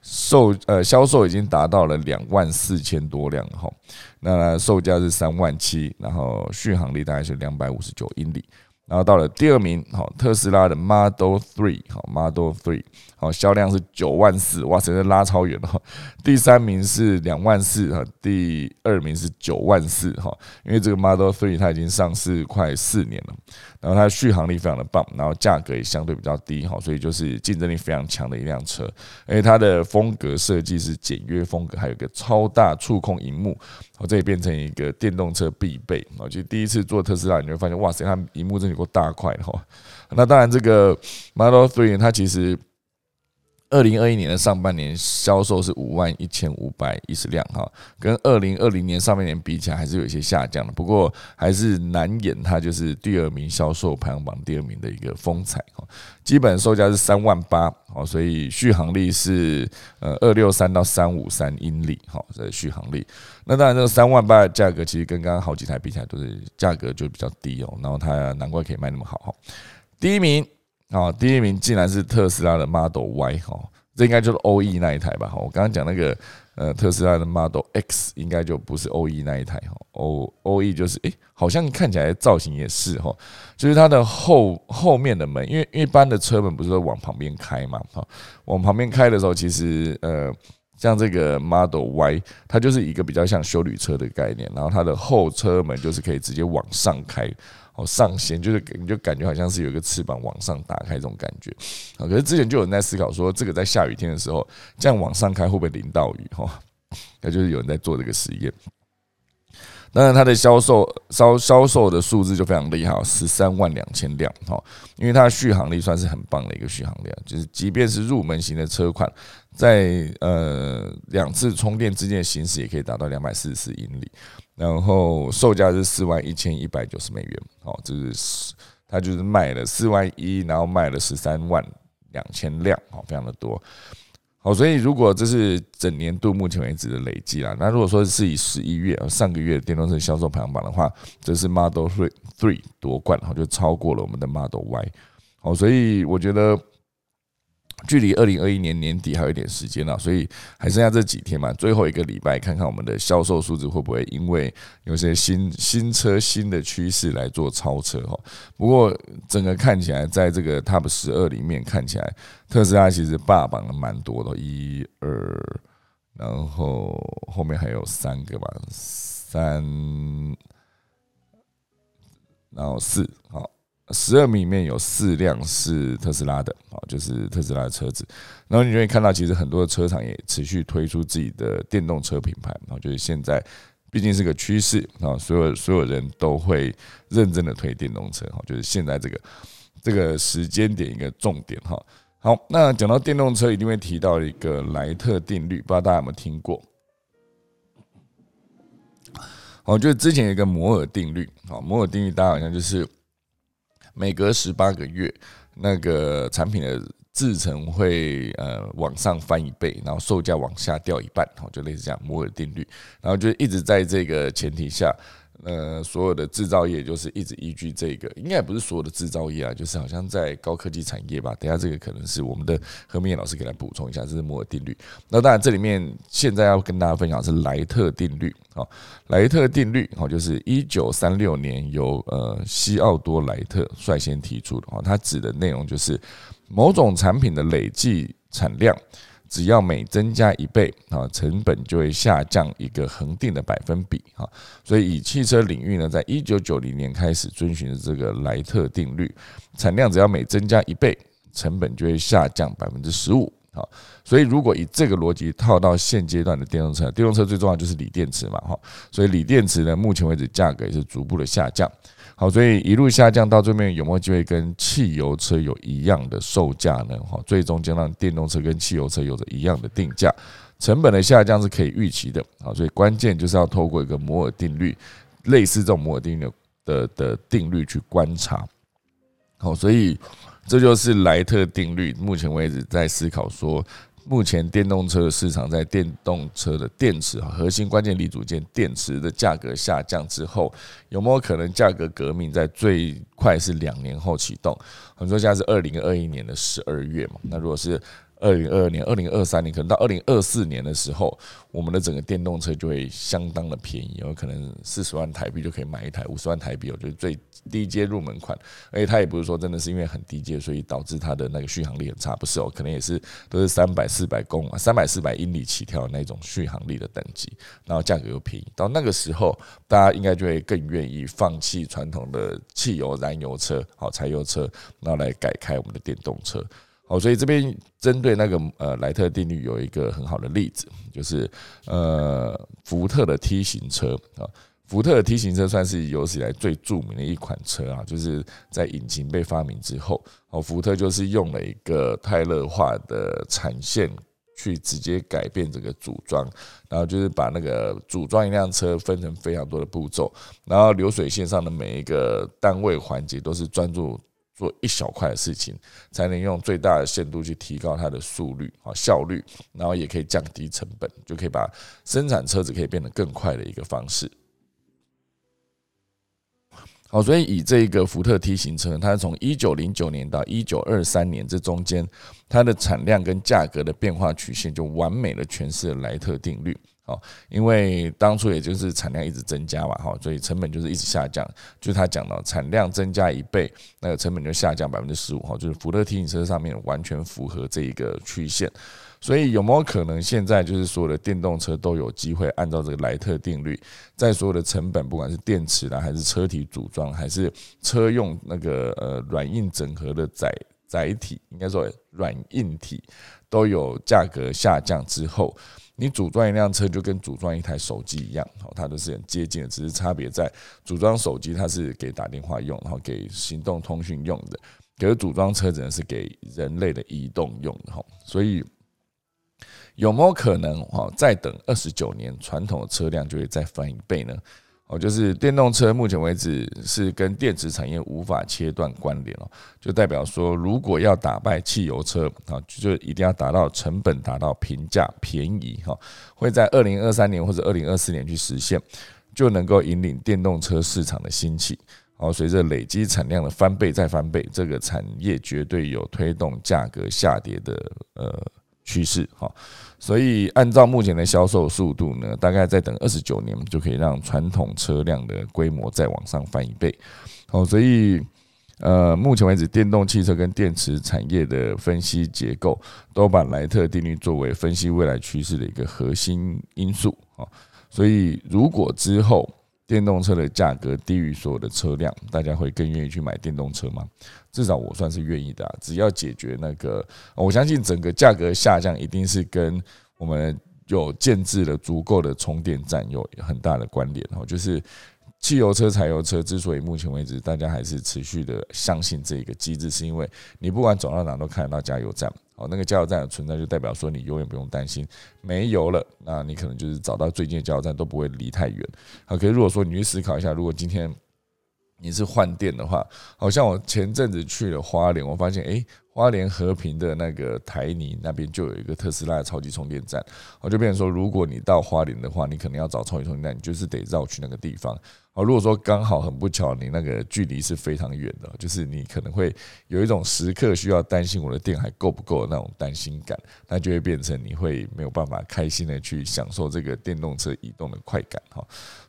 售呃销售已经达到了两万四千多辆，哈，那售价是三万七，然后续航力大概是两百五十九英里。然后到了第二名，好，特斯拉的 Model Three，好，Model Three，好，销量是九万四，哇塞，这拉超远了。第三名是两万四，哈，第二名是九万四，哈，因为这个 Model Three 它已经上市快四年了，然后它的续航力非常的棒，然后价格也相对比较低，哈，所以就是竞争力非常强的一辆车。因为它的风格设计是简约风格，还有一个超大触控荧幕，哦，这也变成一个电动车必备。我就第一次坐特斯拉，你会发现，哇塞，它荧幕真的。够大块哈，那当然这个 Model Three 它其实二零二一年的上半年销售是五万一千五百一十辆哈，跟二零二零年上半年比起来还是有一些下降的，不过还是难掩它就是第二名销售排行榜第二名的一个风采哈。基本售价是三万八哦，所以续航力是呃二六三到三五三英里哈，这续航力。那当然，这个三万八的价格其实跟刚刚好几台比起来都是价格就比较低哦，然后它难怪可以卖那么好哈。第一名啊，第一名竟然是特斯拉的 Model Y 哈，这应该就是 OE 那一台吧？哈，我刚刚讲那个呃特斯拉的 Model X 应该就不是 OE 那一台哈，O OE 就是诶，好像看起来造型也是哈，就是它的后后面的门，因为一般的车门不是说往旁边开嘛哈，往旁边开的时候其实呃。像这个 Model Y，它就是一个比较像修旅车的概念，然后它的后车门就是可以直接往上开，哦上弦，就是你就感觉好像是有一个翅膀往上打开这种感觉啊。可是之前就有人在思考说，这个在下雨天的时候这样往上开会不会淋到雨？哈，那就是有人在做这个实验。当然，它的销售销销售的数字就非常厉害，十三万两千辆哈，因为它的续航力算是很棒的一个续航量，就是即便是入门型的车款，在呃两次充电之间的行驶也可以达到两百四十四英里，然后售价是四万一千一百九十美元，哦，这是它就是卖了四万一，然后卖了十三万两千辆，哦，非常的多。哦，所以如果这是整年度目前为止的累计啦，那如果说是以十一月上个月电动车销售排行榜的话，这是 Model Three Three 夺冠，然后就超过了我们的 Model Y。好，所以我觉得。距离二零二一年年底还有一点时间了，所以还剩下这几天嘛，最后一个礼拜看看我们的销售数字会不会因为有些新新车新的趋势来做超车哈。不过整个看起来，在这个 Top 十二里面看起来，特斯拉其实霸榜了蛮多的，一二，然后后面还有三个吧，三，然后四，好。十二名里面有四辆是特斯拉的啊，就是特斯拉的车子。然后你就会看到，其实很多的车厂也持续推出自己的电动车品牌。然后就是现在毕竟是个趋势啊，所有所有人都会认真的推电动车哈，就是现在这个这个时间点一个重点哈。好，那讲到电动车，一定会提到一个莱特定律，不知道大家有没有听过？哦，就是之前有一个摩尔定律，好，摩尔定律大家好像就是每隔十八个月，那个产品的制成会呃往上翻一倍，然后售价往下掉一半，哦，就类似这样摩尔定律，然后就一直在这个前提下。呃，所有的制造业就是一直依据这个，应该也不是所有的制造业啊，就是好像在高科技产业吧。等下这个可能是我们的何明老师给来补充一下，这是摩尔定律。那当然这里面现在要跟大家分享是莱特定律啊，莱特定律哦，就是一九三六年由呃西奥多莱特率先提出的哦，它指的内容就是某种产品的累计产量。只要每增加一倍啊，成本就会下降一个恒定的百分比啊。所以以汽车领域呢，在一九九零年开始遵循的这个莱特定律，产量只要每增加一倍，成本就会下降百分之十五啊。所以如果以这个逻辑套到现阶段的电动车，电动车最重要就是锂电池嘛哈。所以锂电池呢，目前为止价格也是逐步的下降。好，所以一路下降到最后面有没有机会跟汽油车有一样的售价呢？哈，最终将让电动车跟汽油车有着一样的定价，成本的下降是可以预期的。好，所以关键就是要透过一个摩尔定律，类似这种摩尔定律的的定律去观察。好，所以这就是莱特定律，目前为止在思考说。目前电动车的市场在电动车的电池核心关键力组件电池的价格下降之后，有没有可能价格革命在最快是两年后启动？很多家是二零二一年的十二月嘛？那如果是？二零二二年、二零二三年，可能到二零二四年的时候，我们的整个电动车就会相当的便宜，有可能四十万台币就可以买一台，五十万台币我觉得最低阶入门款，而且它也不是说真的是因为很低阶，所以导致它的那个续航力很差，不是哦，可能也是都是三百、四百公、三百、四百英里起跳的那种续航力的等级，然后价格又便宜，到那个时候，大家应该就会更愿意放弃传统的汽油燃油车、好柴油车，然后来改开我们的电动车。好，所以这边针对那个呃莱特定律有一个很好的例子，就是呃福特的 T 型车啊，福特的 T 型车算是有史以来最著名的一款车啊，就是在引擎被发明之后，哦福特就是用了一个泰勒化的产线去直接改变这个组装，然后就是把那个组装一辆车分成非常多的步骤，然后流水线上的每一个单位环节都是专注。做一小块的事情，才能用最大的限度去提高它的速率啊效率，然后也可以降低成本，就可以把生产车子可以变得更快的一个方式。好，所以以这个福特 T 型车，它从一九零九年到一九二三年这中间，它的产量跟价格的变化曲线就完美的诠释了莱特定律。哦，因为当初也就是产量一直增加嘛，哈，所以成本就是一直下降。就他讲到产量增加一倍，那个成本就下降百分之十五，哈，就是福特 T 型车上面完全符合这一个曲线。所以有没有可能现在就是所有的电动车都有机会按照这个莱特定律，在所有的成本，不管是电池啦，还是车体组装，还是车用那个呃软硬整合的载载体，应该说软硬体都有价格下降之后。你组装一辆车就跟组装一台手机一样，好，它都是很接近的，只是差别在组装手机它是给打电话用，然后给行动通讯用的，可是组装车子呢是给人类的移动用的，哈，所以有没有可能哈再等二十九年，传统的车辆就会再翻一倍呢？哦，就是电动车目前为止是跟电池产业无法切断关联哦，就代表说，如果要打败汽油车啊，就一定要达到成本达到平价便宜哈，会在二零二三年或者二零二四年去实现，就能够引领电动车市场的兴起。哦，随着累积产量的翻倍再翻倍，这个产业绝对有推动价格下跌的呃趋势哈。所以，按照目前的销售速度呢，大概再等二十九年，就可以让传统车辆的规模再往上翻一倍。哦，所以，呃，目前为止，电动汽车跟电池产业的分析结构，都把莱特定律作为分析未来趋势的一个核心因素。啊，所以如果之后电动车的价格低于所有的车辆，大家会更愿意去买电动车吗？至少我算是愿意的。只要解决那个，我相信整个价格下降一定是跟我们有建制了足够的充电站有很大的关联哦，就是。汽油车、柴油车之所以目前为止大家还是持续的相信这个机制，是因为你不管走到哪都看得到加油站，哦，那个加油站的存在就代表说你永远不用担心没油了，那你可能就是找到最近的加油站都不会离太远。好，可是如果说你去思考一下，如果今天你是换电的话，好像我前阵子去了花莲，我发现诶。花莲和平的那个台泥那边就有一个特斯拉的超级充电站，我就变成说，如果你到花莲的话，你可能要找超级充电站，你就是得绕去那个地方。哦，如果说刚好很不巧，你那个距离是非常远的，就是你可能会有一种时刻需要担心我的电还够不够的那种担心感，那就会变成你会没有办法开心的去享受这个电动车移动的快感哈。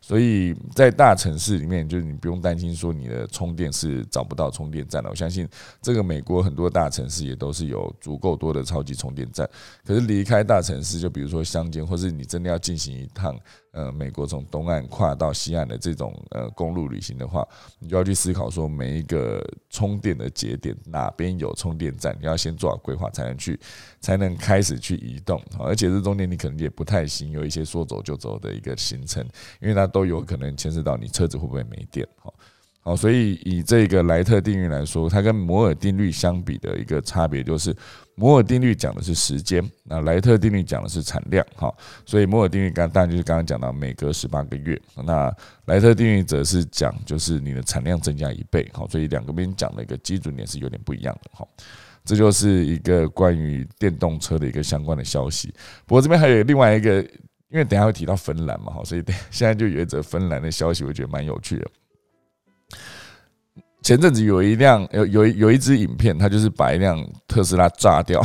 所以在大城市里面，就是你不用担心说你的充电是找不到充电站了。我相信这个美国很多大城市也都是有足够多的超级充电站，可是离开大城市，就比如说乡间，或是你真的要进行一趟。呃，美国从东岸跨到西岸的这种呃公路旅行的话，你就要去思考说每一个充电的节点哪边有充电站，你要先做好规划才能去，才能开始去移动。而且这中间你可能也不太行，有一些说走就走的一个行程，因为它都有可能牵涉到你车子会不会没电。好，哦，所以以这个莱特定律来说，它跟摩尔定律相比的一个差别就是。摩尔定律讲的是时间，那莱特定律讲的是产量，哈，所以摩尔定律刚当然就是刚刚讲到每隔十八个月，那莱特定律则是讲就是你的产量增加一倍，好，所以两个边讲的一个基准点是有点不一样的，哈，这就是一个关于电动车的一个相关的消息。不过这边还有另外一个，因为等下会提到芬兰嘛，哈，所以现在就有一则芬兰的消息，我觉得蛮有趣的。前阵子有一辆有有有一支影片，它就是把一辆特斯拉炸掉。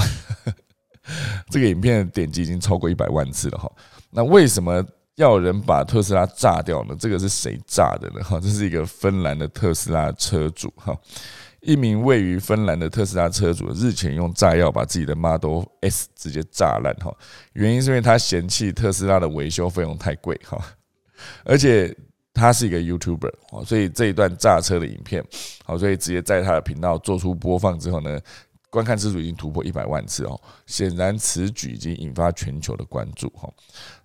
这个影片的点击已经超过一百万次了哈。那为什么要人把特斯拉炸掉呢？这个是谁炸的呢？哈，这是一个芬兰的特斯拉车主哈，一名位于芬兰的特斯拉车主日前用炸药把自己的 Model S 直接炸烂哈。原因是因为他嫌弃特斯拉的维修费用太贵哈，而且。他是一个 YouTuber 哦，所以这一段炸车的影片，好，所以直接在他的频道做出播放之后呢，观看次数已经突破一百万次哦，显然此举已经引发全球的关注哈。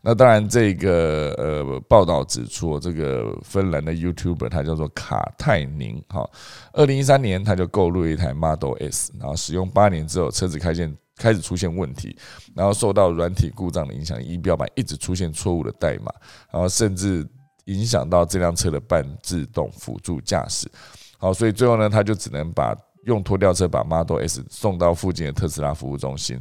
那当然，这个呃报道指出，这个芬兰的 YouTuber 他叫做卡泰宁哈，二零一三年他就购入一台 Model S，然后使用八年之后，车子开现开始出现问题，然后受到软体故障的影响，仪表板一直出现错误的代码，然后甚至。影响到这辆车的半自动辅助驾驶，好，所以最后呢，他就只能把用拖吊车把 Model S 送到附近的特斯拉服务中心，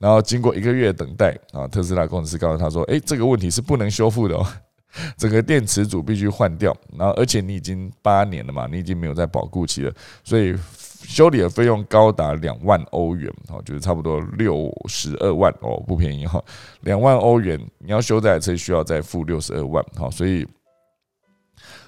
然后经过一个月等待啊，特斯拉工程师告诉他说：“诶，这个问题是不能修复的哦，整个电池组必须换掉，然后而且你已经八年了嘛，你已经没有在保固期了，所以修理的费用高达两万欧元，哦，就是差不多六十二万哦，不便宜哈，两万欧元你要修这台车需要再付六十二万，好，所以。”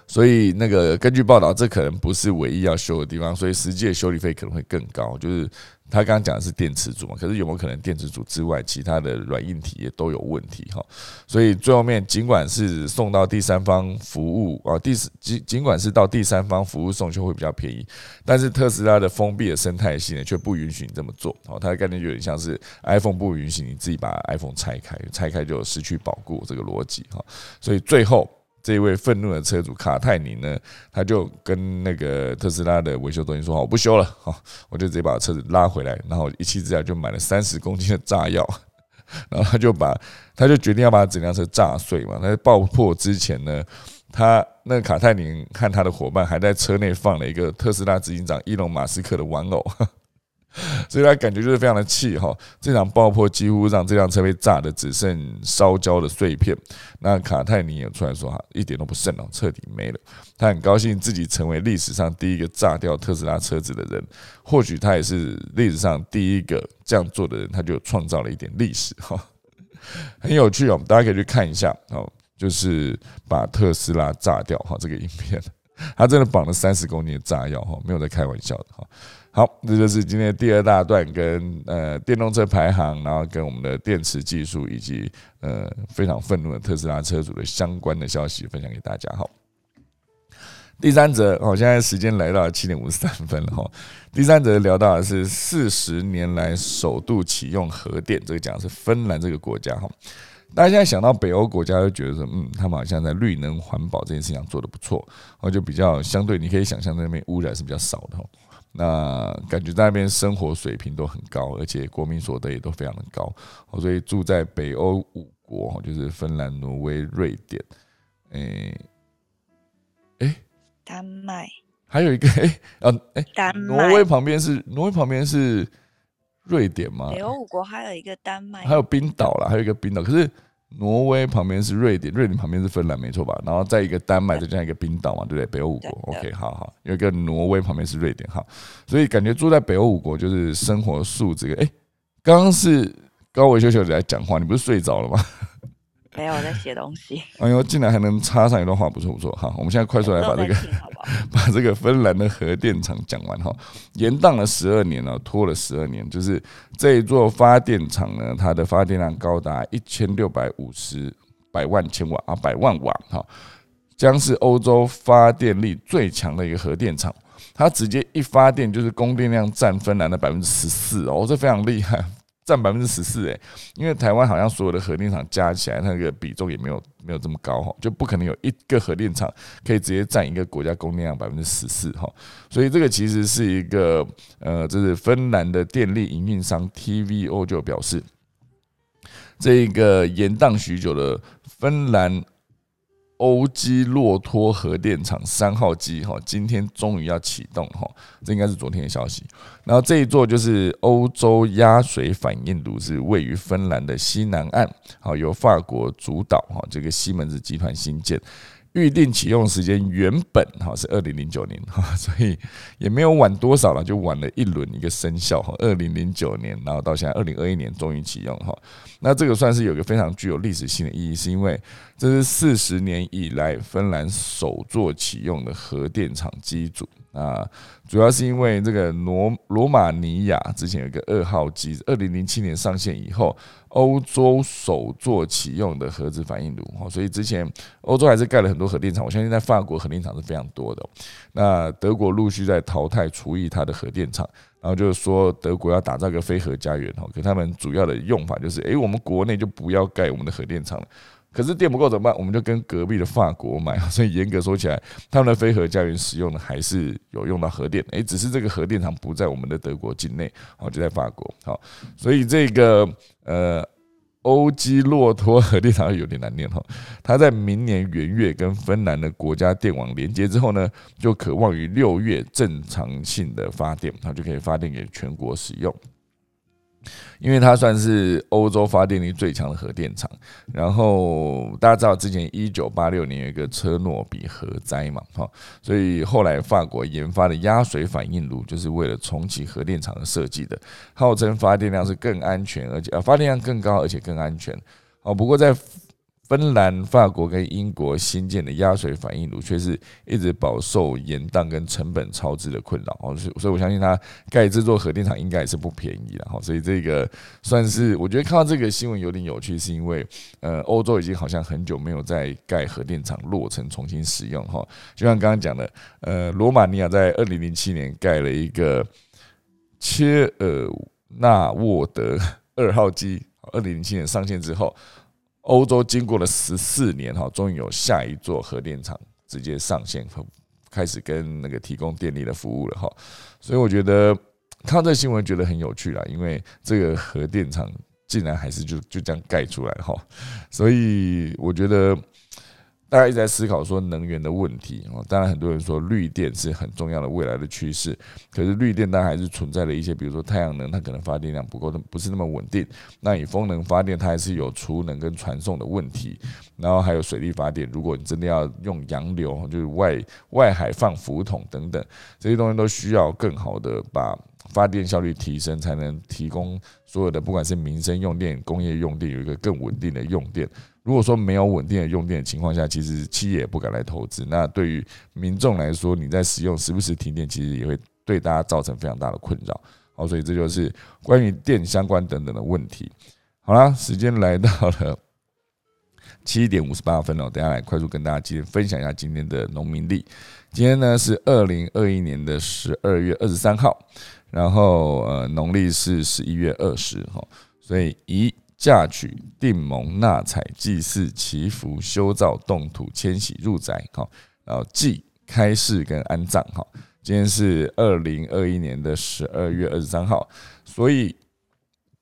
所以那个根据报道，这可能不是唯一要修的地方，所以实际的修理费可能会更高。就是他刚刚讲的是电池组嘛，可是有没有可能电池组之外，其他的软硬体也都有问题哈？所以最后面尽管是送到第三方服务啊，第尽尽管是到第三方服务送修会比较便宜，但是特斯拉的封闭的生态系呢，却不允许你这么做。哦，它的概念就有点像是 iPhone 不允许你自己把 iPhone 拆开，拆开就失去保护这个逻辑哈。所以最后。这位愤怒的车主卡泰尼呢，他就跟那个特斯拉的维修中心说：“好，我不修了，好，我就直接把车子拉回来。”然后一气之下就买了三十公斤的炸药，然后他就把他就决定要把整辆车炸碎嘛。在爆破之前呢，他那个卡泰尼和他的伙伴还在车内放了一个特斯拉执行长伊隆马斯克的玩偶。所以他感觉就是非常的气哈，这场爆破几乎让这辆车被炸的只剩烧焦的碎片。那卡泰尼也出来说哈，一点都不剩哦，彻底没了。他很高兴自己成为历史上第一个炸掉特斯拉车子的人，或许他也是历史上第一个这样做的人，他就创造了一点历史哈，很有趣哦，大家可以去看一下哦，就是把特斯拉炸掉哈，这个影片，他真的绑了三十公斤的炸药哈，没有在开玩笑的哈。好，这就是今天第二大段，跟呃电动车排行，然后跟我们的电池技术，以及呃非常愤怒的特斯拉车主的相关的消息分享给大家。好。第三则好，现在时间来到七点五十三分了哈。第三则聊到的是四十年来首度启用核电，这个讲的是芬兰这个国家哈。大家现在想到北欧国家，就觉得说，嗯，他们好像在绿能环保这件事情上做的不错，然后就比较相对，你可以想象那边污染是比较少的哈。那感觉在那边生活水平都很高，而且国民所得也都非常的高，所以住在北欧五国，就是芬兰、挪威、瑞典，诶，诶。丹麦，还有一个哎啊诶，丹挪威旁边是挪威旁边是瑞典吗？北欧五国还有一个丹麦，还有冰岛啦，还有一个冰岛。可是挪威旁边是瑞典，瑞典旁边是芬兰，没错吧？然后再一个丹麦，再加一个冰岛嘛，对不对？北欧五国，OK，好好，有一个挪威旁边是瑞典，好，所以感觉住在北欧五国就是生活素质。哎，刚刚是高维修修在讲话，你不是睡着了吗？没有在写东西。哎呦，竟然还能插上一段话，不错不错。好，我们现在快速来把这个 把这个芬兰的核电厂讲完哈。延宕了十二年了，拖了十二年，就是这一座发电厂呢，它的发电量高达一千六百五十百万千瓦啊，百万瓦哈，将是欧洲发电力最强的一个核电厂。它直接一发电就是供电量占芬兰的百分之十四哦，这非常厉害。占百分之十四诶，因为台湾好像所有的核电厂加起来那个比重也没有没有这么高哈，就不可能有一个核电厂可以直接占一个国家供电量百分之十四哈，所以这个其实是一个呃，这是芬兰的电力营运商 TVO 就表示，这一个延宕许久的芬兰。欧基洛托核电厂三号机哈，今天终于要启动哈，这应该是昨天的消息。然后这一座就是欧洲压水反应炉，是位于芬兰的西南岸，好由法国主导哈，这个西门子集团新建。预定启用时间原本哈是二零零九年哈，所以也没有晚多少了，就晚了一轮一个生效哈。二零零九年，然后到现在二零二一年终于启用哈。那这个算是有一个非常具有历史性的意义，是因为这是四十年以来芬兰首座启用的核电厂机组。啊，主要是因为这个罗罗马尼亚之前有一个二号机，二零零七年上线以后，欧洲首座启用的核子反应炉哈，所以之前欧洲还是盖了很多核电厂，我相信在法国核电厂是非常多的。那德国陆续在淘汰除役它的核电厂，然后就是说德国要打造一个非核家园哈，可他们主要的用法就是，诶，我们国内就不要盖我们的核电厂了。可是电不够怎么办？我们就跟隔壁的法国买。所以严格说起来，他们的飞核家园使用的还是有用到核电。诶，只是这个核电厂不在我们的德国境内，哦，就在法国。好，所以这个呃欧基洛托核电厂有点难念哈。它在明年元月跟芬兰的国家电网连接之后呢，就渴望于六月正常性的发电，它就可以发电给全国使用。因为它算是欧洲发电力最强的核电厂，然后大家知道之前一九八六年有一个车诺比核灾嘛，哈，所以后来法国研发的压水反应炉就是为了重启核电厂的设计的，号称发电量是更安全，而且啊发电量更高，而且更安全。哦，不过在芬兰、法国跟英国新建的压水反应炉却是一直饱受延宕跟成本超支的困扰哦，所以所以我相信它盖这座核电厂应该也是不便宜的哈，所以这个算是我觉得看到这个新闻有点有趣，是因为呃欧洲已经好像很久没有在盖核电厂落成重新使用哈，就像刚刚讲的，呃罗马尼亚在二零零七年盖了一个切尔纳沃德二号机，二零零七年上线之后。欧洲经过了十四年哈，终于有下一座核电厂直接上线和开始跟那个提供电力的服务了哈，所以我觉得看到这新闻觉得很有趣啦，因为这个核电厂竟然还是就就这样盖出来哈，所以我觉得。大家一直在思考说能源的问题哦，当然很多人说绿电是很重要的未来的趋势，可是绿电当然还是存在了一些，比如说太阳能，它可能发电量不够，不是那么稳定。那以风能发电，它还是有储能跟传送的问题。然后还有水力发电，如果你真的要用洋流，就是外外海放浮筒等等这些东西，都需要更好的把发电效率提升，才能提供所有的不管是民生用电、工业用电有一个更稳定的用电。如果说没有稳定的用电的情况下，其实企业也不敢来投资。那对于民众来说，你在使用时不时停电，其实也会对大家造成非常大的困扰。好，所以这就是关于电相关等等的问题。好啦，时间来到了七点五十八分哦。等下来快速跟大家今天分享一下今天的农民历。今天呢是二零二一年的十二月二十三号，然后呃农历是十一月二十哈，所以宜嫁娶、订盟、纳采、祭祀、祈福、修造、动土、迁徙、入宅哈，然后祭、开市跟安葬哈。今天是二零二一年的十二月二十三号，所以。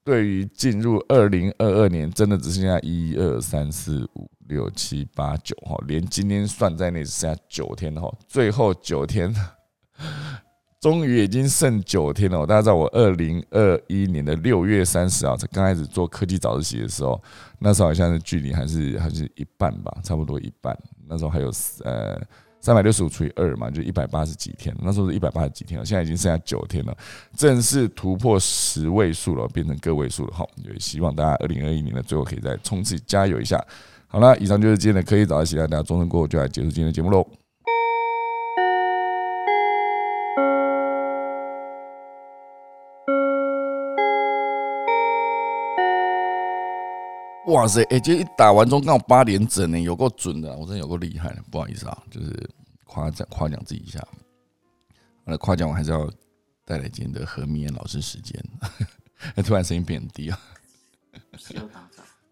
对于进入二零二二年，真的只剩下一二三四五六七八九哈，连今天算在内只剩下九天哈，最后九天，终于已经剩九天了。大家知道我二零二一年的六月三十号才刚开始做科技早自习的时候，那时候好像是距离还是还是一半吧，差不多一半。那时候还有呃。三百六十五除以二嘛，就一百八十几天。那时候是一百八十几天了，现在已经剩下九天了，正式突破十位数了，变成个位数了哈。也希望大家二零二一年的最后可以再冲刺加油一下。好了，以上就是今天的科技早起来，大家钟声过后就来结束今天的节目喽。哇塞！哎，今天一打完钟刚好八点整呢，有够准的，我真的有够厉害。不好意思啊，就是夸奖夸奖自己一下。了，夸奖我还是要带来今天的何明老师时间。突然声音变低啊！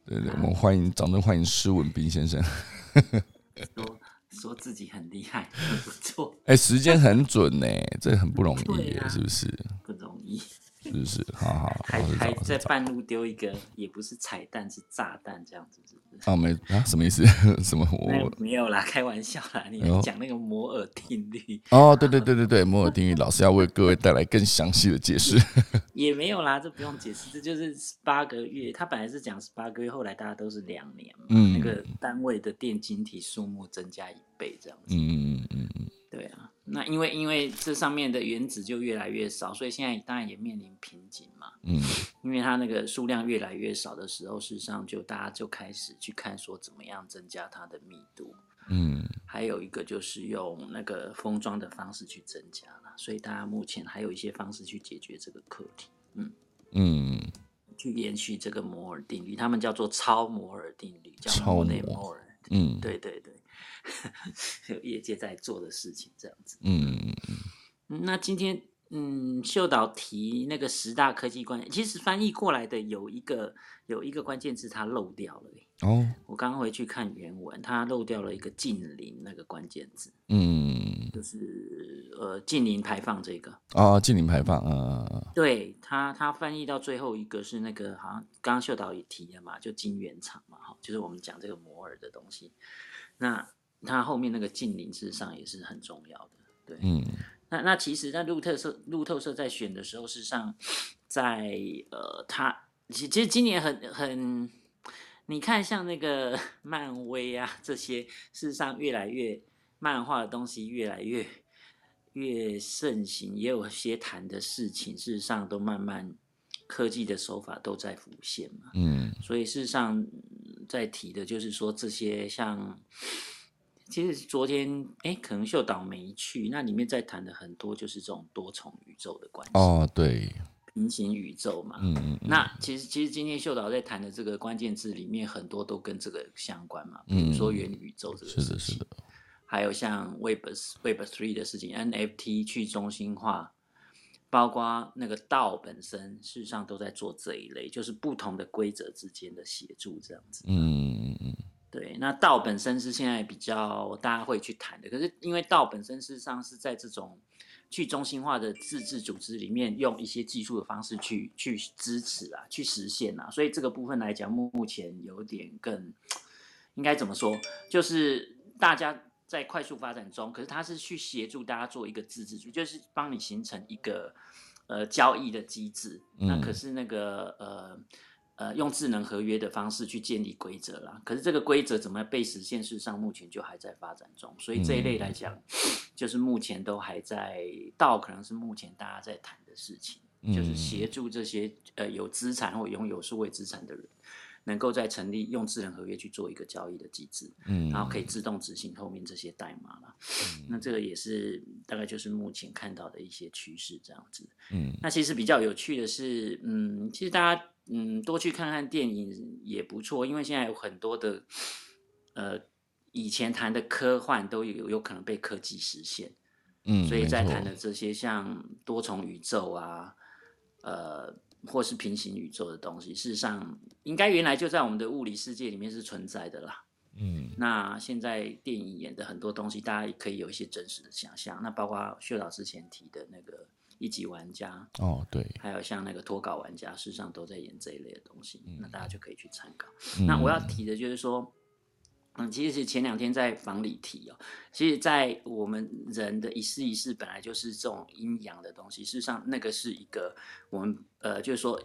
对对，我们欢迎掌声欢迎施文斌先生。说说自己很厉害，不错。哎，时间很准呢，这很不容易，是不是？不容易。是不是？好好，还还在半路丢一个，也不是彩蛋，是炸弹，这样子是不是？啊，没啊，什么意思？什么？我没有啦，开玩笑啦。你讲那个摩尔定律？哦，对对对对对，摩尔定律，老师要为各位带来更详细的解释。也没有啦，这不用解释，这就是十八个月。他本来是讲十八个月，后来大家都是两年嘛。嗯。那个单位的电晶体数目增加一倍，这样子。嗯嗯嗯嗯。对啊。那因为因为这上面的原子就越来越少，所以现在当然也面临瓶颈嘛。嗯，因为它那个数量越来越少的时候，事实上就大家就开始去看说怎么样增加它的密度。嗯，还有一个就是用那个封装的方式去增加了，所以大家目前还有一些方式去解决这个课题。嗯嗯，去延续这个摩尔定律，他们叫做超摩尔定律，叫超摩尔。嗯，对对对。有业界在做的事情，这样子。嗯。那今天，嗯，秀导提那个十大科技关键，其实翻译过来的有一个有一个关键字，它漏掉了。哦。我刚刚回去看原文，它漏掉了一个近邻那个关键字。嗯。就是呃，近邻排放这个。哦，近邻排放，嗯。对它，它翻译到最后一个是那个，好像刚刚秀导也提了嘛，就晶圆厂嘛，哈，就是我们讲这个摩尔的东西。那它后面那个近邻事实上也是很重要的，对，嗯，那那其实，在路透社路透社在选的时候，事实上，在呃，它其其实今年很很，你看像那个 漫威啊这些，事实上越来越漫画的东西越来越越盛行，也有些谈的事情，事实上都慢慢科技的手法都在浮现嘛，嗯，所以事实上在提的就是说这些像。其实昨天哎，可能秀导没去，那里面在谈的很多就是这种多重宇宙的关系哦，对，平行宇宙嘛，嗯嗯，那其实其实今天秀导在谈的这个关键字里面很多都跟这个相关嘛，比如说元宇宙这个事情，还有像 Web Web Three 的事情，NFT 去中心化，包括那个道本身，事实上都在做这一类，就是不同的规则之间的协助这样子，嗯嗯嗯。对，那道本身是现在比较大家会去谈的，可是因为道本身事实上是在这种去中心化的自治组织里面，用一些技术的方式去去支持啊，去实现啊，所以这个部分来讲，目目前有点更应该怎么说，就是大家在快速发展中，可是它是去协助大家做一个自治，就是帮你形成一个呃交易的机制，那可是那个呃。呃，用智能合约的方式去建立规则啦。可是这个规则怎么被实现，事实上目前就还在发展中。所以这一类来讲，就是目前都还在到，可能是目前大家在谈的事情，就是协助这些呃有资产或拥有数位资产的人，能够在成立用智能合约去做一个交易的机制，嗯，然后可以自动执行后面这些代码了。那这个也是大概就是目前看到的一些趋势这样子。嗯，那其实比较有趣的是，嗯，其实大家。嗯，多去看看电影也不错，因为现在有很多的呃以前谈的科幻都有有可能被科技实现。嗯，所以在谈的这些像多重宇宙啊，呃，或是平行宇宙的东西，事实上应该原来就在我们的物理世界里面是存在的啦。嗯，那现在电影演的很多东西，大家也可以有一些真实的想象。那包括薛老师前提的那个一级玩家，哦，对，还有像那个脱稿玩家，事实上都在演这一类的东西。那大家就可以去参考。那我要提的就是说。嗯，其实前两天在房里提哦，其实，在我们人的一世一世本来就是这种阴阳的东西。事实上，那个是一个我们呃，就是说，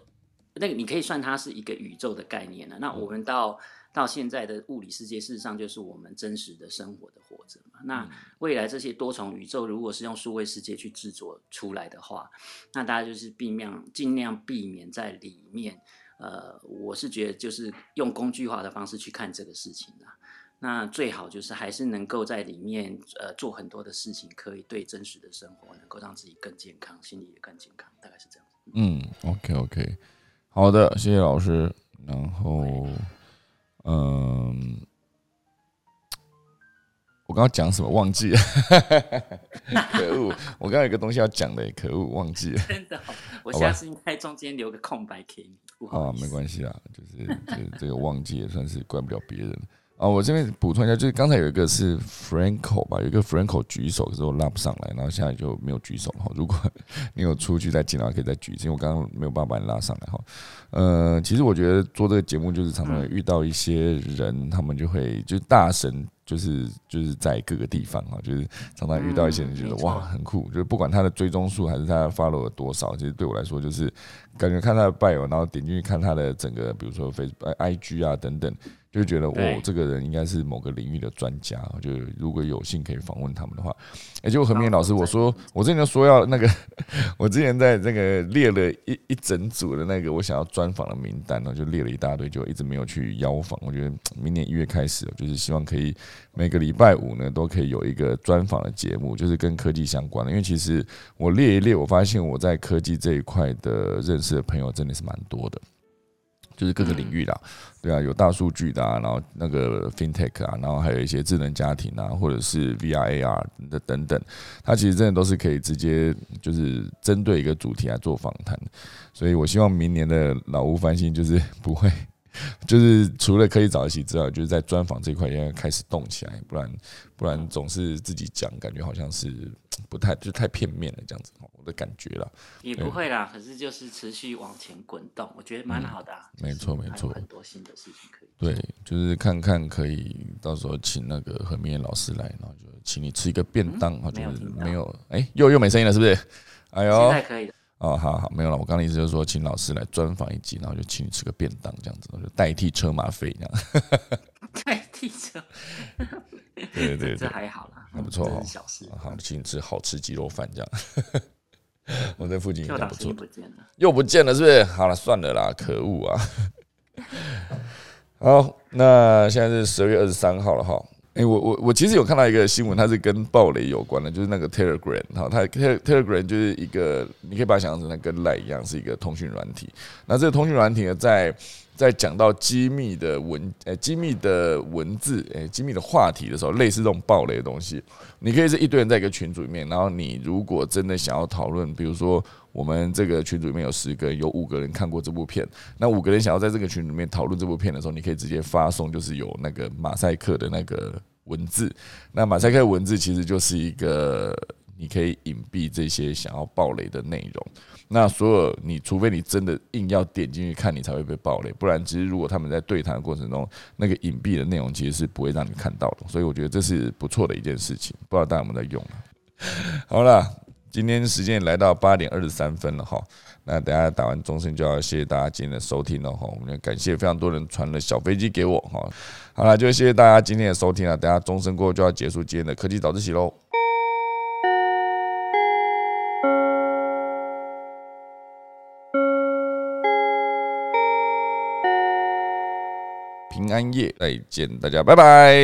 那个你可以算它是一个宇宙的概念了。那我们到到现在的物理世界，事实上就是我们真实的生活的活着嘛。那未来这些多重宇宙，如果是用数位世界去制作出来的话，那大家就是避免尽量避免在里面。呃，我是觉得就是用工具化的方式去看这个事情啊。那最好就是还是能够在里面呃做很多的事情，可以对真实的生活能够让自己更健康，心理也更健康，大概是这样。嗯，OK OK，好的，谢谢老师。然后，嗯，我刚刚讲什么忘记了？可恶！我刚刚有个东西要讲的，可恶，忘记了。真的，我下次应该中间留个空白给你。啊，没关系啊，就是这这个忘记也算是怪不了别人。啊，我这边补充一下，就是刚才有一个是 Franco 吧，有一个 Franco 举手，可是我拉不上来，然后现在就没有举手了。如果 你有出去再进来，可以再举，因为我刚刚没有办法把你拉上来哈。呃，其实我觉得做这个节目就是常常遇到一些人，他们就会就是大神，就是就是在各个地方哈，就是常常遇到一些人觉得哇很酷，就是不管他的追踪数还是他 follow 了多少，其实对我来说就是感觉看他的 bio，然后点进去看他的整个，比如说 Facebook、IG 啊等等。就觉得哦，这个人应该是某个领域的专家。就如果有幸可以访问他们的话，哎，就何明老师，我说我之前说要那个，我之前在这个列了一一整组的那个我想要专访的名单呢，就列了一大堆，就一直没有去邀访。我觉得明年一月开始，就是希望可以每个礼拜五呢都可以有一个专访的节目，就是跟科技相关的。因为其实我列一列，我发现我在科技这一块的认识的朋友真的是蛮多的。就是各个领域啦，对啊，有大数据的，然后那个 fintech 啊，然后还有一些智能家庭啊，或者是 VR AR 的等等，它其实真的都是可以直接就是针对一个主题来做访谈，所以我希望明年的老屋翻新就是不会。就是除了可以找一些之外，就是在专访这块要开始动起来，不然不然总是自己讲，感觉好像是不太就太片面了这样子，我的感觉了。也不会啦，可是就是持续往前滚动，我觉得蛮好的。没错没错，很多新的事情可以。对，就是看看可以到时候请那个何明老师来，然后就请你吃一个便当啊，就是没有哎，又又没声音了，是不是？哎呦，现在可以哦，好好，没有了。我刚刚意思就是说，请老师来专访一集，然后就请你吃个便当，这样子，就代替车马费这样。代替车，对对对，这还好啦，还不错哦。小事，好，请你吃好吃鸡肉饭这样。我在附近应该不错。又不见了，是不是？好了，算了啦，可恶啊！好，那现在是十二月二十三号了哈。哎，我我我其实有看到一个新闻，它是跟暴雷有关的，就是那个 Telegram 哈，它 Telegram 就是一个，你可以把它想象成跟 Line 一样，是一个通讯软体。那这个通讯软体呢，在在讲到机密的文，诶，机密的文字，诶，机密的话题的时候，类似这种暴雷的东西，你可以是一堆人在一个群组里面，然后你如果真的想要讨论，比如说我们这个群组里面有十个人，有五个人看过这部片，那五个人想要在这个群里面讨论这部片的时候，你可以直接发送，就是有那个马赛克的那个。文字，那马赛克文字其实就是一个，你可以隐蔽这些想要暴雷的内容。那所有你，除非你真的硬要点进去看，你才会被暴雷。不然，其实如果他们在对谈的过程中，那个隐蔽的内容其实是不会让你看到的。所以我觉得这是不错的一件事情。不知道大家有没有在用啊？好了，今天时间来到八点二十三分了哈。那等下打完钟声就要谢谢大家今天的收听了哈。我们感谢非常多人传了小飞机给我哈。好了，就谢谢大家今天的收听了。等下钟声过后就要结束今天的科技早自习喽。平安夜再见，大家拜拜。